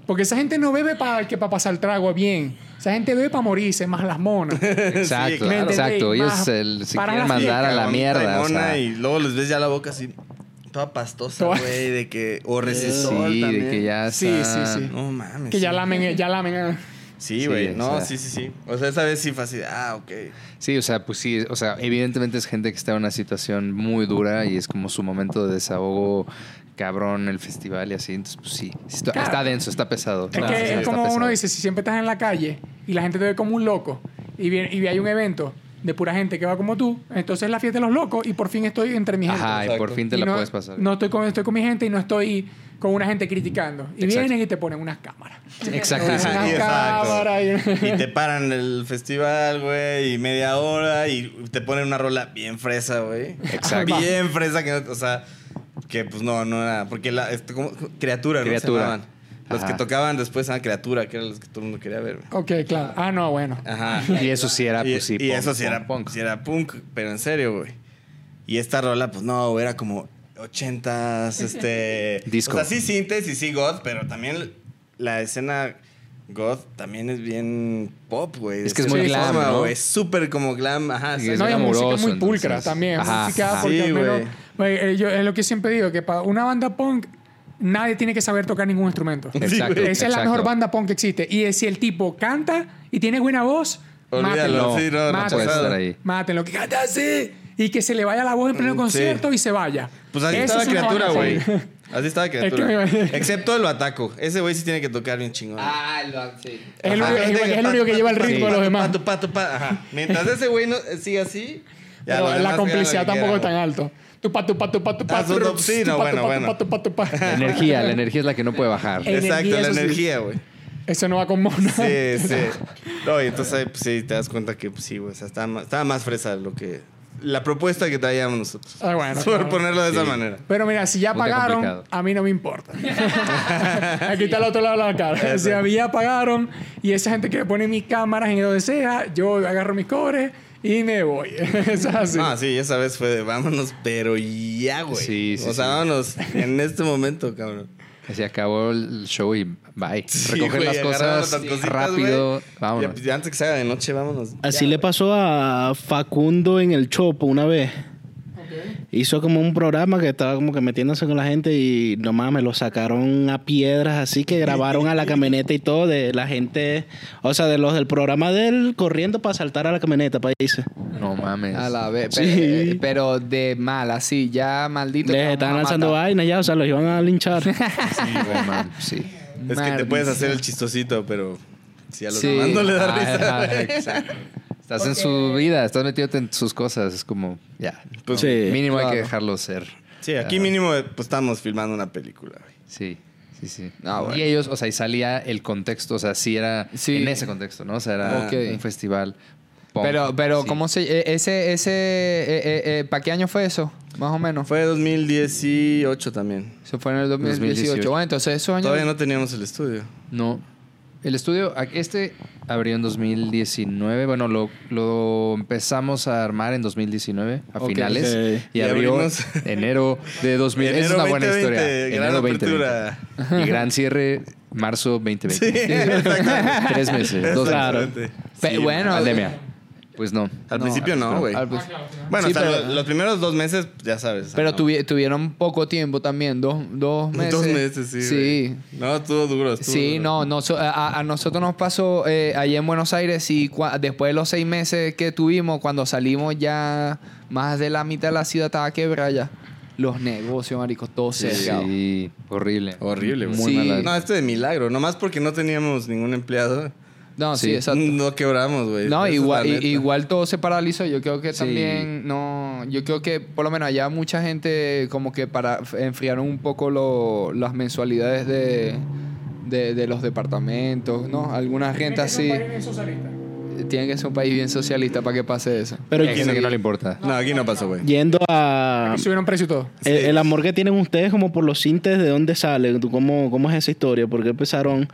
Porque esa gente no bebe para que para pasar el trago bien. Esa gente bebe para morirse, más las monas. Exacto, exacto. Ellos Más el- se para quieren la mandar a la mierda. o sea, y luego les ves ya la boca así, toda pastosa, güey, de que. O resisol sí, también. de que ya Sí, está- sí, sí. No mames. que ya sí. lamen, ya lamen. Sí, Sí, güey. o no, sea. sí, sí, sí. O sea, esa vez sí fue así, ah, ok. Sí, o sea, pues sí, o sea, evidentemente es gente que está en una situación muy dura y es como su momento de desahogo cabrón el festival y así, entonces pues sí, está, Claro. está denso, está pesado. Es que sí, es como uno dice, si siempre estás en la calle y la gente te ve como un loco y, viene, y hay un evento de pura gente que va como tú, entonces es la fiesta de los locos y por fin estoy entre mi gente. Ajá, y por fin te Y la no, puedes pasar. No estoy con, estoy con mi gente y no estoy con una gente criticando. Y Exacto. vienen y te ponen unas cámaras. Exacto, Unas exacto. Exacto. cámaras y- Y te paran el festival, güey, y media hora y te ponen una rola bien fresa, güey. Exacto. Bien fresa, que o sea, que pues no, no era. Porque la. este, como, criatura, ¿no? Se Criatura. llamaban. Los Ajá. que tocaban después eran criatura, que eran los que todo el mundo quería ver, güey. Ok, claro. Ah, no, bueno. Ajá. Y eso sí era, y, pues sí. y punk, eso sí punk, era, punk. sí era punk, pero en serio, güey. Y esta rola, pues no, era como 80s, este... Disco. O sea, sí sintes y sí goth, pero también la escena goth también es bien pop, güey. Es que es muy glam, forma, ¿no? güey. Es súper como glam, ajá. Sí, exacto. es no, y bien música muy pulcra entonces. también. Ajá, música ajá. porque Sí, al menos- eh, yo- es lo que siempre digo, que para una banda punk nadie tiene que saber tocar ningún instrumento. Exacto, Esa es la exacto. mejor banda punk que existe. Y si el tipo canta y tiene buena voz, Olvídalo, mátenlo. sí, no, no Mátenlo. ahí. Mátenlo, que canta así. Y que se le vaya la voz en pleno Mm, concierto sí. y se vaya. Pues así Eso estaba es una criatura, güey. Así estaba que criatura. me- Excepto el bataco. Ese güey sí tiene que tocar bien chingón. Ah, lo, sí. Es el único- es el- es el único que lleva el ritmo de los demás. Pato, pato, pato, ajá. Mientras ese güey no sigue así, ya Pero la complicidad lo que tampoco es tan alto. Tu pa, tu pa, tu pa, tu pa, Ah, no, sí, no, bueno, bueno. La energía, la energía es la que no puede bajar. Eh, Exacto, la sí. energía, güey. Eso no va con Mona. Sí, sí. No, y entonces pues, sí, te das cuenta que pues, sí, güey. O sea, estaba más, estaba más fresa lo que. La propuesta que traíamos nosotros. Ah, bueno, Por claro. ponerlo de esa Sí. manera. Pero mira, si ya pagaron, complicado. a mí no me importa. Aquí está el otro lado de la cara. Si a mí ya pagaron y esa gente que pone mis cámaras en donde sea, yo agarro mis cobres y me voy. Es así. No, sí, esa vez fue de vámonos, pero ya, güey. Sí, sí, O sea, sí. vámonos en este momento, cabrón. Se acabó el show y bye. Sí, Recoger güey, las cosas las cositas, rápido. Vámonos. Ya, antes que se haga de noche, vámonos. Así Ya, le güey. pasó a Facundo en el Chopo una vez. Hizo como un programa que estaba como que metiéndose con la gente y no mames, lo sacaron a piedras así que grabaron a la camioneta y todo de la gente, o sea, de los del programa de él corriendo para saltar a la camioneta para irse. No mames. A la vez. Sí. Pero, pero de mal, así, ya maldito. Les estaban lanzando vainas ya, o sea, los iban a linchar. Sí, man, sí. Es que te puedes hacer el chistosito, pero si a los Sí. demás no le da risa. exacto. Estás en su vida, estás metido en sus cosas. Es como, ya. Pues, Sí. Mínimo hay que dejarlo ser. Sí, aquí mínimo pues estamos filmando una película, güey. Sí, sí, sí. Ah, bueno. Y ellos, o sea, y salía el contexto, o sea, sí era Sí. en ese contexto, ¿no? O sea, era un festival. punk, Pero, pero sí. ¿cómo se. eh, Ese, ese. eh, eh, eh, ¿Para qué año fue eso? Más o menos. Fue 2018 también. Se fue en el 2018. 2018. Bueno, entonces esos años. Todavía no teníamos el estudio. No. El estudio, este abrió en 2019. Bueno, lo, lo empezamos a armar en 2019, a Ok. finales. Ok. Y, Y abrió abrimos- enero de 2000. Esa es Enero una buena 2020, historia. gran Enero apertura. 2020. Y gran cierre, marzo 2020. Sí, exactamente. Tres meses. Dos años. Pe- Sí, bueno, Pandemia. Pues no. Al No, principio no, güey. al- Bueno, Sí, hasta pero- lo- los primeros dos meses, ya sabes. Pero ¿no? tuvi- tuvieron poco tiempo también, dos, dos meses. Dos meses, sí. Sí. No, estuvo duro. estuvo Sí, duro. no, no so- a, a nosotros nos pasó eh, allá en Buenos Aires y cua- después de los seis meses que tuvimos, cuando salimos ya más de la mitad de la ciudad estaba quebrada ya. Los negocios, maricos, todos cerrados. Sí, horrible. Horrible. Muy Sí. mala. No, este de milagro. Nomás porque no teníamos ningún empleado. No, sí, Sí. exacto. No quebramos, güey. No, igual, igual todo se paralizó. Yo creo que Sí. también no. Yo creo que por lo menos allá mucha gente como que para enfriaron un poco lo- las mensualidades de, de, de los departamentos, ¿no? Alguna gente así. Tiene que ser un país bien socialista para que pase eso. Pero que no le importa. No, aquí no pasó, güey. yendo a... Subieron precio y todo. El, el amor que tienen ustedes como por los sintes, ¿de dónde sale? ¿Tú ¿Cómo, ¿Cómo es esa historia? ¿Por qué empezaron?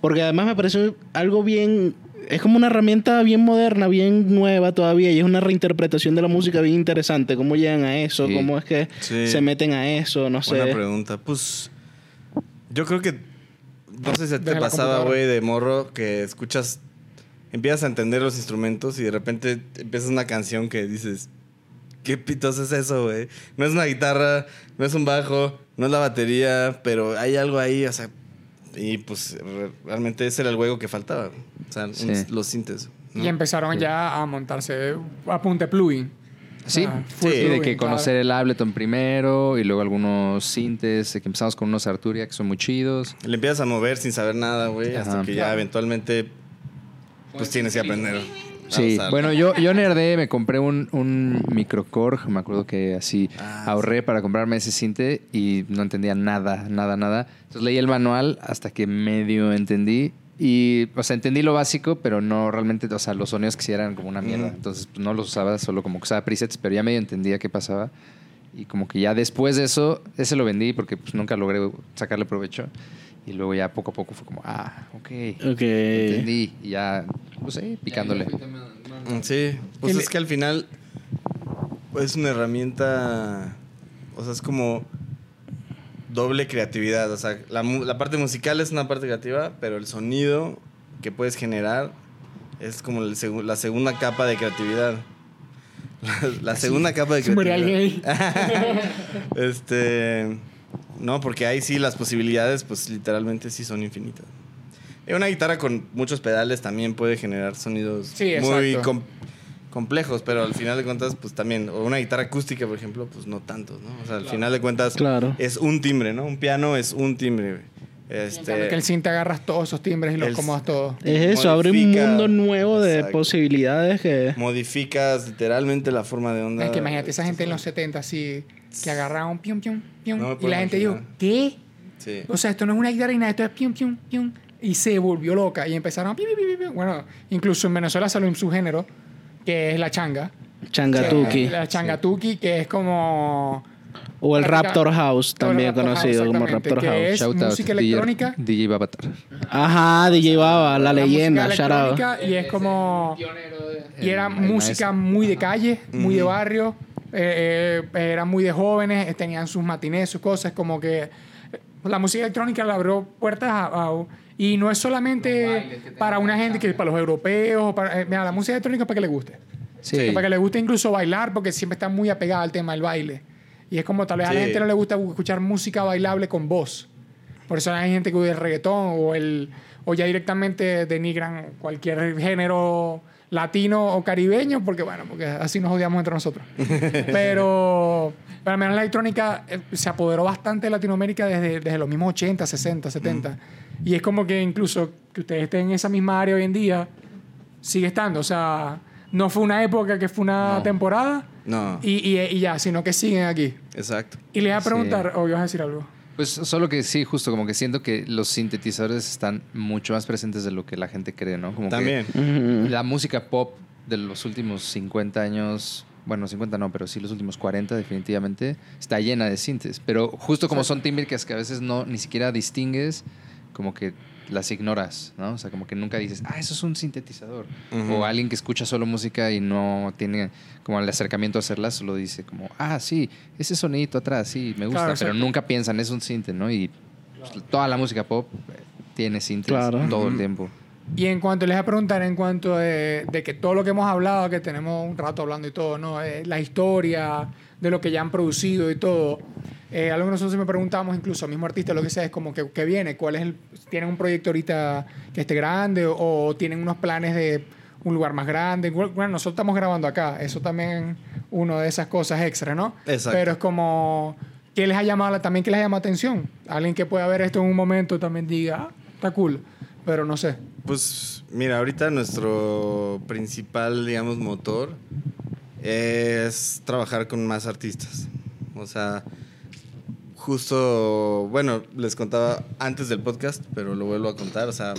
Porque además me parece algo bien... Es como una herramienta bien moderna, bien nueva todavía y es una reinterpretación de la música bien interesante. ¿Cómo llegan a eso? Sí. ¿Cómo es que Sí. se meten a eso? No Buena sé. pregunta. Pues yo creo que no sé si te la pasaba, güey, de morro que escuchas, empiezas a entender los instrumentos y de repente empiezas una canción que dices, ¿qué pitos es eso, güey? No es una guitarra, no es un bajo, no es la batería, pero hay algo ahí, o sea, y pues re- realmente ese era el juego que faltaba, o sea, un- los sintes. ¿no? Y empezaron ya a montarse a punta de plugin. Sí, Ah, sí, de que claro. conocer el Ableton primero y luego algunos sintes, que empezamos con unos Arturia que son muy chidos. Le empiezas a mover sin saber nada, güey, hasta que ya eventualmente pues tienes que aprender. Sí, bueno, yo, yo nerdé, me compré un, un microcorg, me acuerdo que así Ah, ahorré para comprarme ese cinte y no entendía nada, nada, nada. Entonces leí el manual hasta que medio entendí y, o sea, entendí lo básico, pero no realmente, o sea, los sonidos que sí eran como una mierda. Ujú. Entonces pues, no los usaba, solo como que usaba presets, pero ya medio entendía qué pasaba. Y como que ya después de eso, ese lo vendí porque pues nunca logré sacarle provecho. Y luego ya poco a poco fue como, ah, ok. Ok. Entendí. Y ya, pues sí, picándole. Mm, Sí, pues es que al final es una herramienta, o sea, es como doble creatividad, o sea, la, parte musical es una parte creativa, pero el sonido que puedes generar es como el la segunda capa de creatividad. La, la segunda capa de creatividad. Este. No, porque ahí sí las posibilidades, pues literalmente sí son infinitas. Y una guitarra con muchos pedales también puede generar sonidos Sí, muy com- complejos, pero al final de cuentas, pues también. O una guitarra acústica, por ejemplo, pues no tanto, ¿no? O sea, al final de cuentas, Claro. es un timbre, ¿no? Un piano es un timbre, güey. Este. que el synth te agarras todos esos timbres y los acomodas todos. Es eso, abre un mundo nuevo de Exacto. posibilidades que... Modificas literalmente la forma de onda. Es que imagínate esa gente en los 70 así, que agarraba un pium, pium, pium. No y la gente dijo. ¿qué? Sí. O sea, esto no es una guitarra y nada, esto es pium, pium, pium. Y se volvió loca y empezaron a pium, pium, pium, pium. Bueno, incluso en Venezuela salió un subgénero, que es la changa. Changatuki. La changatuki, que es como... O el Raptor House, también Raptor House, conocido como exactamente, Raptor que House. es Shout out, música DJ electrónica. DJ Babatar. Ajá, DJ Baba, la, leyenda, música shout out. y es como... Y era El- música maestro. muy de calle, muy de barrio. Eh, eh, eran muy de jóvenes, eh, tenían sus matinés, sus cosas. Como que eh, la música electrónica le abrió puertas a, a- y no es solamente para una gente que para los europeos. Para, eh, mira, la música electrónica es para que le guste. Sí. Para que le guste incluso bailar, porque siempre está muy apegada al tema del baile. Y es como tal vez a la Sí. gente no le gusta escuchar música bailable con voz. Por eso hay gente que usa el reggaetón o, el, o ya directamente denigran cualquier género latino o caribeño, porque bueno, porque así nos odiamos entre nosotros. pero, pero al menos la electrónica eh, se apoderó bastante de Latinoamérica desde, desde los mismos 80, 60, 70. Y es como que incluso que ustedes estén en esa misma área hoy en día, sigue estando. O sea, no fue una época que fue una No. temporada No, y, y, y ya, sino que siguen aquí. exacto. Y les voy a Sí. preguntar, o ibas a decir algo. Pues solo que sí, justo como que siento que los sintetizadores están mucho más presentes de lo que la gente cree, ¿no? Como que También. Ujú. la música pop de los últimos 50 años, bueno, 50 no, pero sí los últimos 40 definitivamente, está llena de sintes. Pero justo como son timbres que a veces no ni siquiera distingues, como que las ignoras, ¿no? O sea, como que nunca dices, ah, eso es un sintetizador. Ujú. O alguien que escucha solo música y no tiene como el acercamiento a hacerla, solo dice como, ah, sí, ese sonidito atrás, sí, me gusta. Claro, pero nunca piensan, es un sinte, ¿no? Y pues, toda la música pop eh, tiene sintes Claro. todo el tiempo. Y en cuanto les voy a preguntar, en cuanto de, de que todo lo que hemos hablado, que tenemos un rato hablando y todo, ¿no? Eh, la historia de lo que ya han producido y todo. Eh, algo que nosotros me preguntamos, incluso mismo artista, lo que sea, es como que, ¿qué viene? ¿Cuál es el, ¿Tienen un proyecto ahorita que esté grande o, o tienen unos planes de un lugar más grande? Bueno, nosotros estamos grabando acá, eso también uno de esas cosas extra, ¿no? Exacto. Pero es como, ¿qué les ha llamado, la- también qué les llama atención? Alguien que pueda ver esto en un momento también diga, ah, está cool, pero no sé. Pues mira, ahorita nuestro principal, digamos, motor es trabajar con más artistas. O sea, justo, bueno, les contaba antes del podcast, pero lo vuelvo a contar. O sea,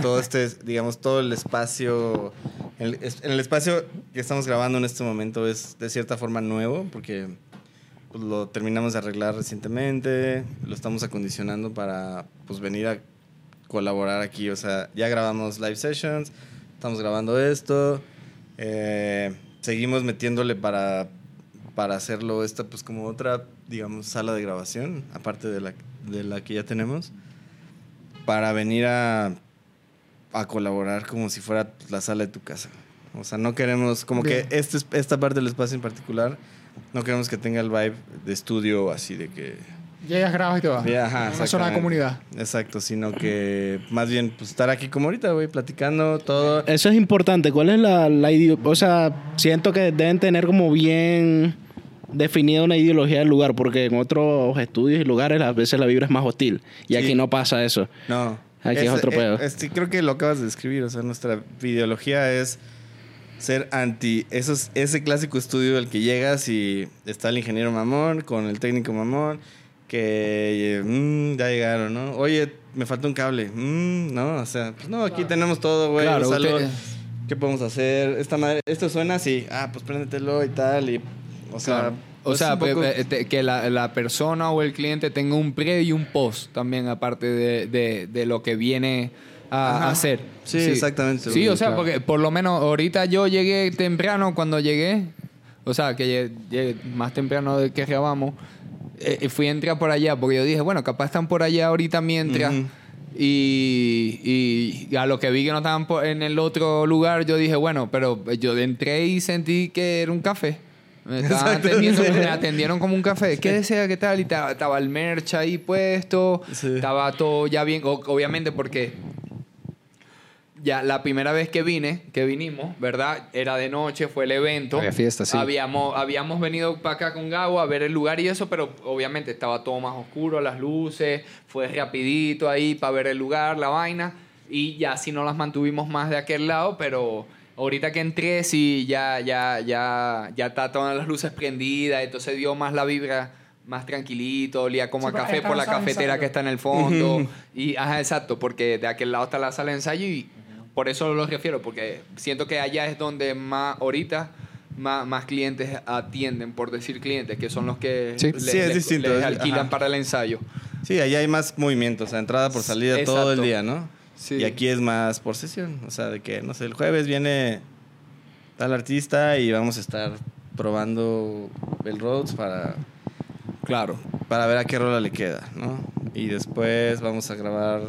todo este, digamos, todo el espacio El, en el espacio que estamos grabando en este momento es de cierta forma nuevo porque pues, lo terminamos de arreglar recientemente, lo estamos acondicionando para pues, venir a colaborar aquí. O sea, ya grabamos live sessions, estamos grabando esto, eh, seguimos metiéndole para, para hacerlo esta pues como otra, digamos, sala de grabación, aparte de la, de la que ya tenemos, para venir a a colaborar como si fuera la sala de tu casa. O sea, no queremos, como Bien. que este, es- esta parte del espacio en particular, no queremos que tenga el vibe de estudio así de que... Llegas, grabas y te vas. Ya, ajá, Una zona de comunidad. Exacto, sino que más bien pues, estar aquí como ahorita, güey, platicando todo. Eso es importante. ¿Cuál es la, la O sea, siento que deben tener como bien definida una ideología del lugar, porque en otros estudios y lugares a veces la vibra es más hostil. Y Sí. aquí no pasa eso. No. Aquí es otro pedo. eh, este, creo que lo acabas de describir. O sea, nuestra ideología es ser anti esos, ese clásico estudio al que llegas y está el ingeniero mamón con el técnico mamón que eh, mm, ya llegaron, ¿no? Oye, me falta un cable. Mm, no, o sea, pues no, aquí tenemos todo, güey. Claro, ¿Qué podemos hacer? Esta madre, esto suena así. Ah, pues préndetelo y tal. Y, o sea. O sea, un poco- pe- pe- te- que la, la persona o el cliente tenga un pre y un post también, aparte de, de- de lo que viene a, Ajá. hacer. Sí, exactamente. Sí, o sea, Claro. porque por lo menos ahorita yo llegué temprano cuando llegué, o sea, que llegué, más temprano de que grabamos, eh, fui a entrar por allá, porque yo dije, bueno, capaz están por allá ahorita mientras. Y, y a lo que vi que no estaban en el otro lugar, yo dije, bueno, pero yo entré y sentí que era un café. Me, estaban Exacto, atendiendo, sí. me atendieron como un café. ¿Qué desea? ¿Qué tal? Y estaba, el merch ahí puesto. Estaba todo ya bien. Obviamente porque ya la primera vez que vine, que vinimos, ¿verdad? Era de noche, fue el evento. Había fiesta, sí. Habíamos, habíamos venido para acá con Gabo a ver el lugar y eso, pero obviamente estaba todo más oscuro, las luces, fue rapidito ahí para ver el lugar, la vaina. Y ya si no las mantuvimos más de aquel lado, pero ahorita que entré sí ya, ya, ya, ya está todas las luces prendidas, entonces dio más la vibra más tranquilito, olía como Sí, a café por la cafetera que está en el fondo. y, ajá, exacto, porque de aquel lado está la sala de ensayo y por eso lo refiero, porque siento que allá es donde más, ahorita, más, más clientes atienden, por decir clientes, que son los que Sí. le- Sí, es le- distinto, les es- alquilan ajá. para el ensayo. Sí, allá hay más movimiento, o sea, entrada por salida todo el Exacto. día, ¿no? Sí. Y aquí es más por sesión, o sea, de que, no sé, el jueves viene tal artista y vamos a estar probando el Rhodes para, Claro. para ver a qué rola le queda, ¿no? Y después vamos a grabar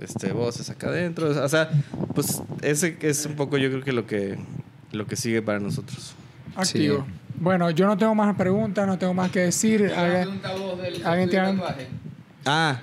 este, voces acá adentro, o sea, pues ese es un poco yo creo que lo que, lo que sigue para nosotros. Activo. Bueno, yo no tengo más preguntas, no tengo más que decir. ¿Alguien, ¿Alguien tiene- Ah,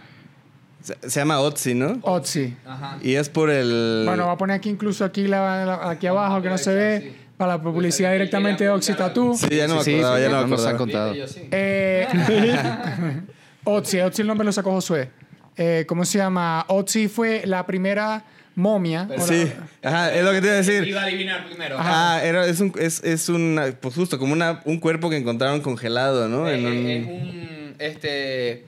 se, llama Otzi, ¿no? Otzi. Ajá. Y es por el... Bueno, va a poner aquí incluso aquí, la, la- aquí abajo que no se ve para la publicidad directamente de Oxy Tattoo. Sí, ya no me acordaba, sí, ya no me no nos han acordaba. contado. Eh, Otzi, Otzi el nombre lo sacó Josué. Eh, ¿Cómo se llama? Otzi fue la primera momia. la- Sí, ajá, es lo que te iba a decir. Iba a adivinar primero. Ah, era, es un, es, es una, pues justo como una, un cuerpo que encontraron congelado, ¿no? Eh, En un- Es un. Este.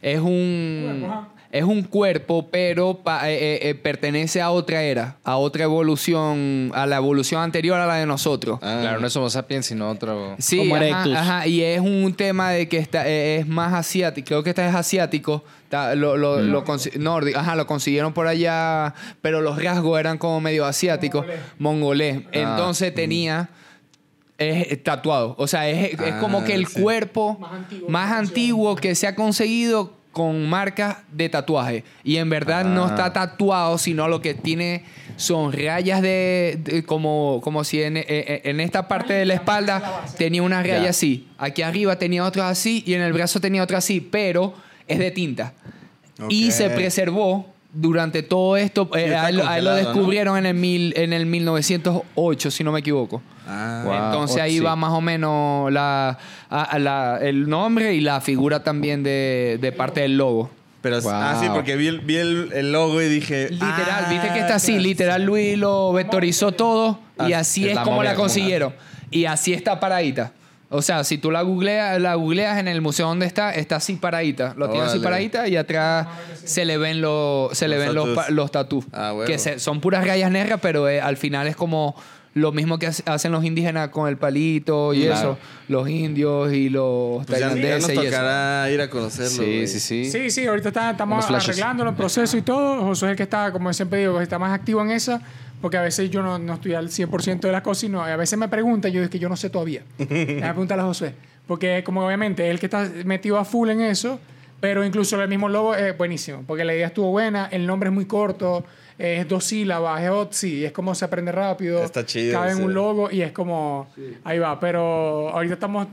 Es un. Es un cuerpo, pero pa- eh, eh, eh, pertenece a otra era, a otra evolución, a la evolución anterior a la de nosotros. Ah. Claro, no es Homo sapiens, sino otro. Sí, Homo ajá, y es un tema de que está, eh, es más asiático, creo que este es asiático, está- lo, lo, lo consi- nórdico, ajá, lo consiguieron por allá, pero los rasgos eran como medio asiáticos, mongolés. Entonces tenía es tatuado, o sea, es, es Ah, como que el sí. cuerpo Más antiguo más que antiguo que se ha conseguido con marcas de tatuaje. Y en verdad no Ah. está tatuado, sino lo que tiene son rayas de, de- como, como si en, en- en esta parte de la espalda tenía una raya Ya. así, aquí arriba tenía otra así y en el brazo tenía otra así, pero es de tinta. Y se preservó durante todo esto. eh, a, él, a él lo congelado, ¿no? descubrieron en, el mil, en el 1908, si no me equivoco. Ah, Wow. Entonces ahí Otzi. va más o menos la, a- a la- el nombre y la figura también de, de parte del logo. pero, Wow. ah, sí, porque vi el, vi el, el logo y dije... Literal, ah, viste que está así, literal Luis lo vectorizó todo y Ah, así es es como la consiguieron. Y así está paradita. O sea, si tú la googleas, la googleas en el museo donde está, está así paradita. Lo tiene así Órale. paradita y atrás se le ven, los se le Los ven los, tatús. pa- los tatús. Ah, huevo. que se- son puras rayas negras, pero eh, al final es como lo mismo que hace- hacen los indígenas con el palito y Claro. eso. Los indios y los Pues ya, ya nos tailandeses y eso. tocará ir a conocerlo. Sí, güey. sí, sí. Sí, sí, ahorita está- estamos Unos flashes. arreglándolo el proceso y todo. José es el que está, como siempre digo, está más activo en esa, porque a veces yo no, no estoy al 100% de las cosas, sino a veces me preguntan, yo digo que yo no sé todavía. Déjame preguntarle a José. Porque como obviamente es el que está metido a full en eso, pero incluso el mismo logo es buenísimo, porque la idea estuvo buena, el nombre es muy corto, es dos sílabas, es Otzi, es como se aprende rápido. Está chido, Cabe en sí. un logo y es como, ahí va, pero ahorita estamos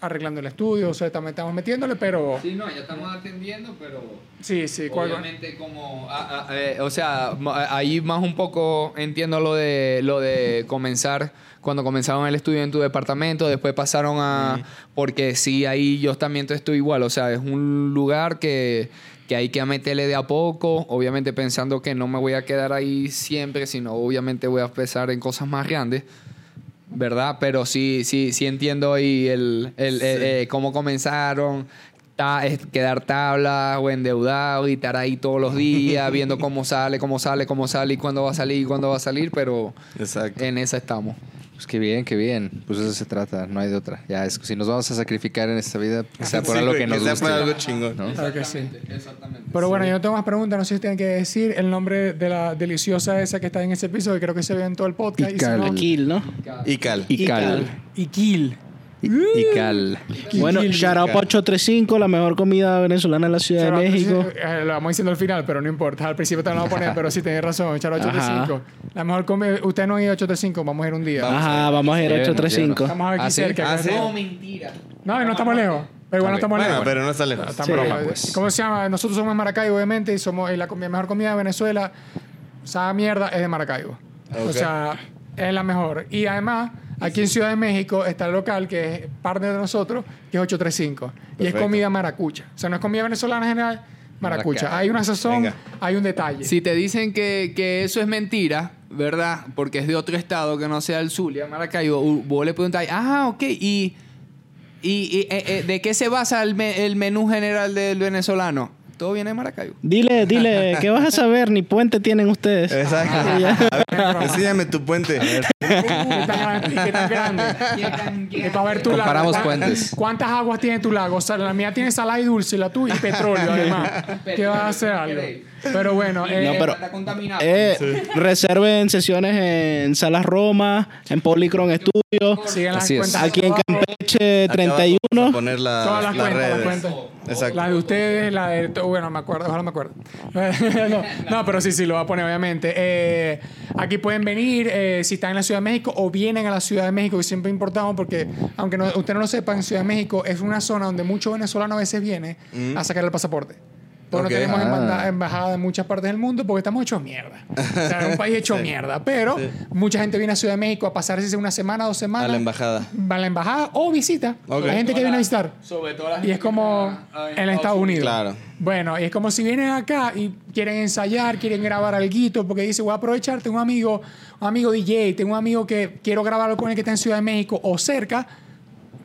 arreglando el estudio, o sea, también estamos metiéndole, pero... Sí, no, ya estamos atendiendo, pero... Sí, sí. Obviamente como, ah, ah, eh, o sea, ahí más un poco entiendo lo de lo de comenzar cuando comenzaron el estudio en tu departamento, después pasaron a porque sí ahí yo también estoy igual, o sea, es un lugar que que hay que meterle de a poco, obviamente pensando que no me voy a quedar ahí siempre, sino obviamente voy a empezar en cosas más grandes. ¿Verdad? Pero sí, sí, sí entiendo ahí el, el, eh, eh, cómo comenzaron, ta- es quedar tablas o endeudado y estar ahí todos los días viendo cómo sale, cómo sale, cómo sale y cuándo va a salir y cuándo va a salir, pero Exacto. en esa estamos. Pues qué bien, qué bien. Pues eso se trata, no hay de otra. Ya, es, si nos vamos a sacrificar en esta vida, que sea por Sí, algo que nos sea guste. por algo chingón. ¿no? Claro que sí. Exactamente. Pero bueno, yo no tengo más preguntas. No sé si tienen que decir el nombre de la deliciosa esa que está en ese episodio, que creo que se ve en todo el podcast. Y si Ical. no, Kill, ¿no? Y cal. Ical. Iquil. Ical. Bueno, Kill. shout out pa' 835, la mejor comida venezolana en la Ciudad Charo, de México. eh, lo vamos diciendo al final, pero no importa. Al principio te lo vamos a poner, pero sí tenés razón. Charo 835. La mejor comida. Ustedes no han ido a 835, vamos a ir un día. Ajá, vamos a ir a Llévenos, 835. Estamos aquí Ah, ¿sí? cerca. Ah, ¿sí? mentira. No, no estamos lejos. Pero igual no estamos Bueno, lejos. pero no está lejos. Está Sí. broma, pues. ¿Cómo se llama? Nosotros somos de Maracaibo, obviamente, y somos eh, la mejor comida de Venezuela. Esa mierda es de Maracaibo. O Ok. sea, es la mejor. Y además, aquí en Ciudad de México está el local que es partner de nosotros, que es 835. Y es comida maracucha. O sea, no es comida venezolana en general, maracucha. Hay una sazón, Venga. hay un detalle. Si te dicen que, que eso es mentira, ¿verdad? Porque es de otro estado que no sea el Zulia, Maracaibo, vos le preguntáis, ah, ok, ¿y, y, y, eh, eh, de qué se basa el, me- el menú general del venezolano? Todo viene de Maracaibo. Dile, dile, ¿qué vas a saber? Ni puente tienen ustedes. Exacto. A ver, enséñame tu puente. ¿Qué tan grande? ¿Y qué tan grande? Para ver tu lago. Comparamos ¿Cuán- puentes. ¿Cuántas aguas tiene tu lago? O sea, la mía tiene salada y dulce, la tuya y petróleo, además. ¿Qué vas a hacer algo? Pero bueno, eh, No, pero- Está contaminado. Eh, Reserven sesiones en Salas Roma, en Polycron Studio, sigan las Así es. cuentas. aquí en. Campeche Acá abajo vamos a 31. poner la- Todas las, las cuentas, las cuentas. Exacto. La de ustedes, la de... Bueno, me acuerdo, ojalá me acuerdo. no, no, pero sí, sí, lo va a poner, obviamente. Eh, aquí pueden venir, eh, si están en la Ciudad de México o vienen a la Ciudad de México, que siempre importamos porque, aunque no, ustedes no lo sepan, Ciudad de México es una zona donde muchos venezolanos a veces vienen a sacar el pasaporte. No tenemos Ah. embanda- embajada en muchas partes del mundo porque estamos hechos mierda. O sea, es un país hecho mierda. Pero mucha gente viene a Ciudad de México a pasarse una semana, dos semanas. A la embajada. Va a la embajada o visita. Ok. La gente que viene a visitar. Sobre todo la Y gente es como en Estados Unidos. Claro. Bueno, y es como si vienen acá y quieren ensayar, quieren grabar algo, porque dice, voy a aprovechar, tengo un amigo, un amigo DJ, tengo un amigo que quiero grabarlo con él que está en Ciudad de México o cerca.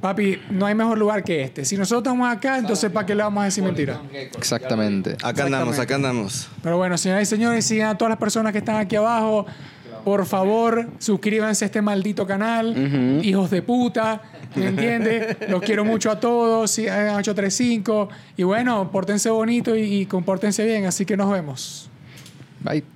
Papi, no hay mejor lugar que este. Si nosotros estamos acá, entonces ¿para qué le vamos a decir mentira? Exactamente. Acá andamos, acá andamos. Pero bueno, señoras y señores, sigan a todas las personas que están aquí abajo. Por favor, suscríbanse a este maldito canal. Hijos de puta. ¿Me entiendes? Los quiero mucho a todos. Sigan a 835. Y bueno, pórtense bonito y, y compórtense bien. Así que nos vemos. Bye.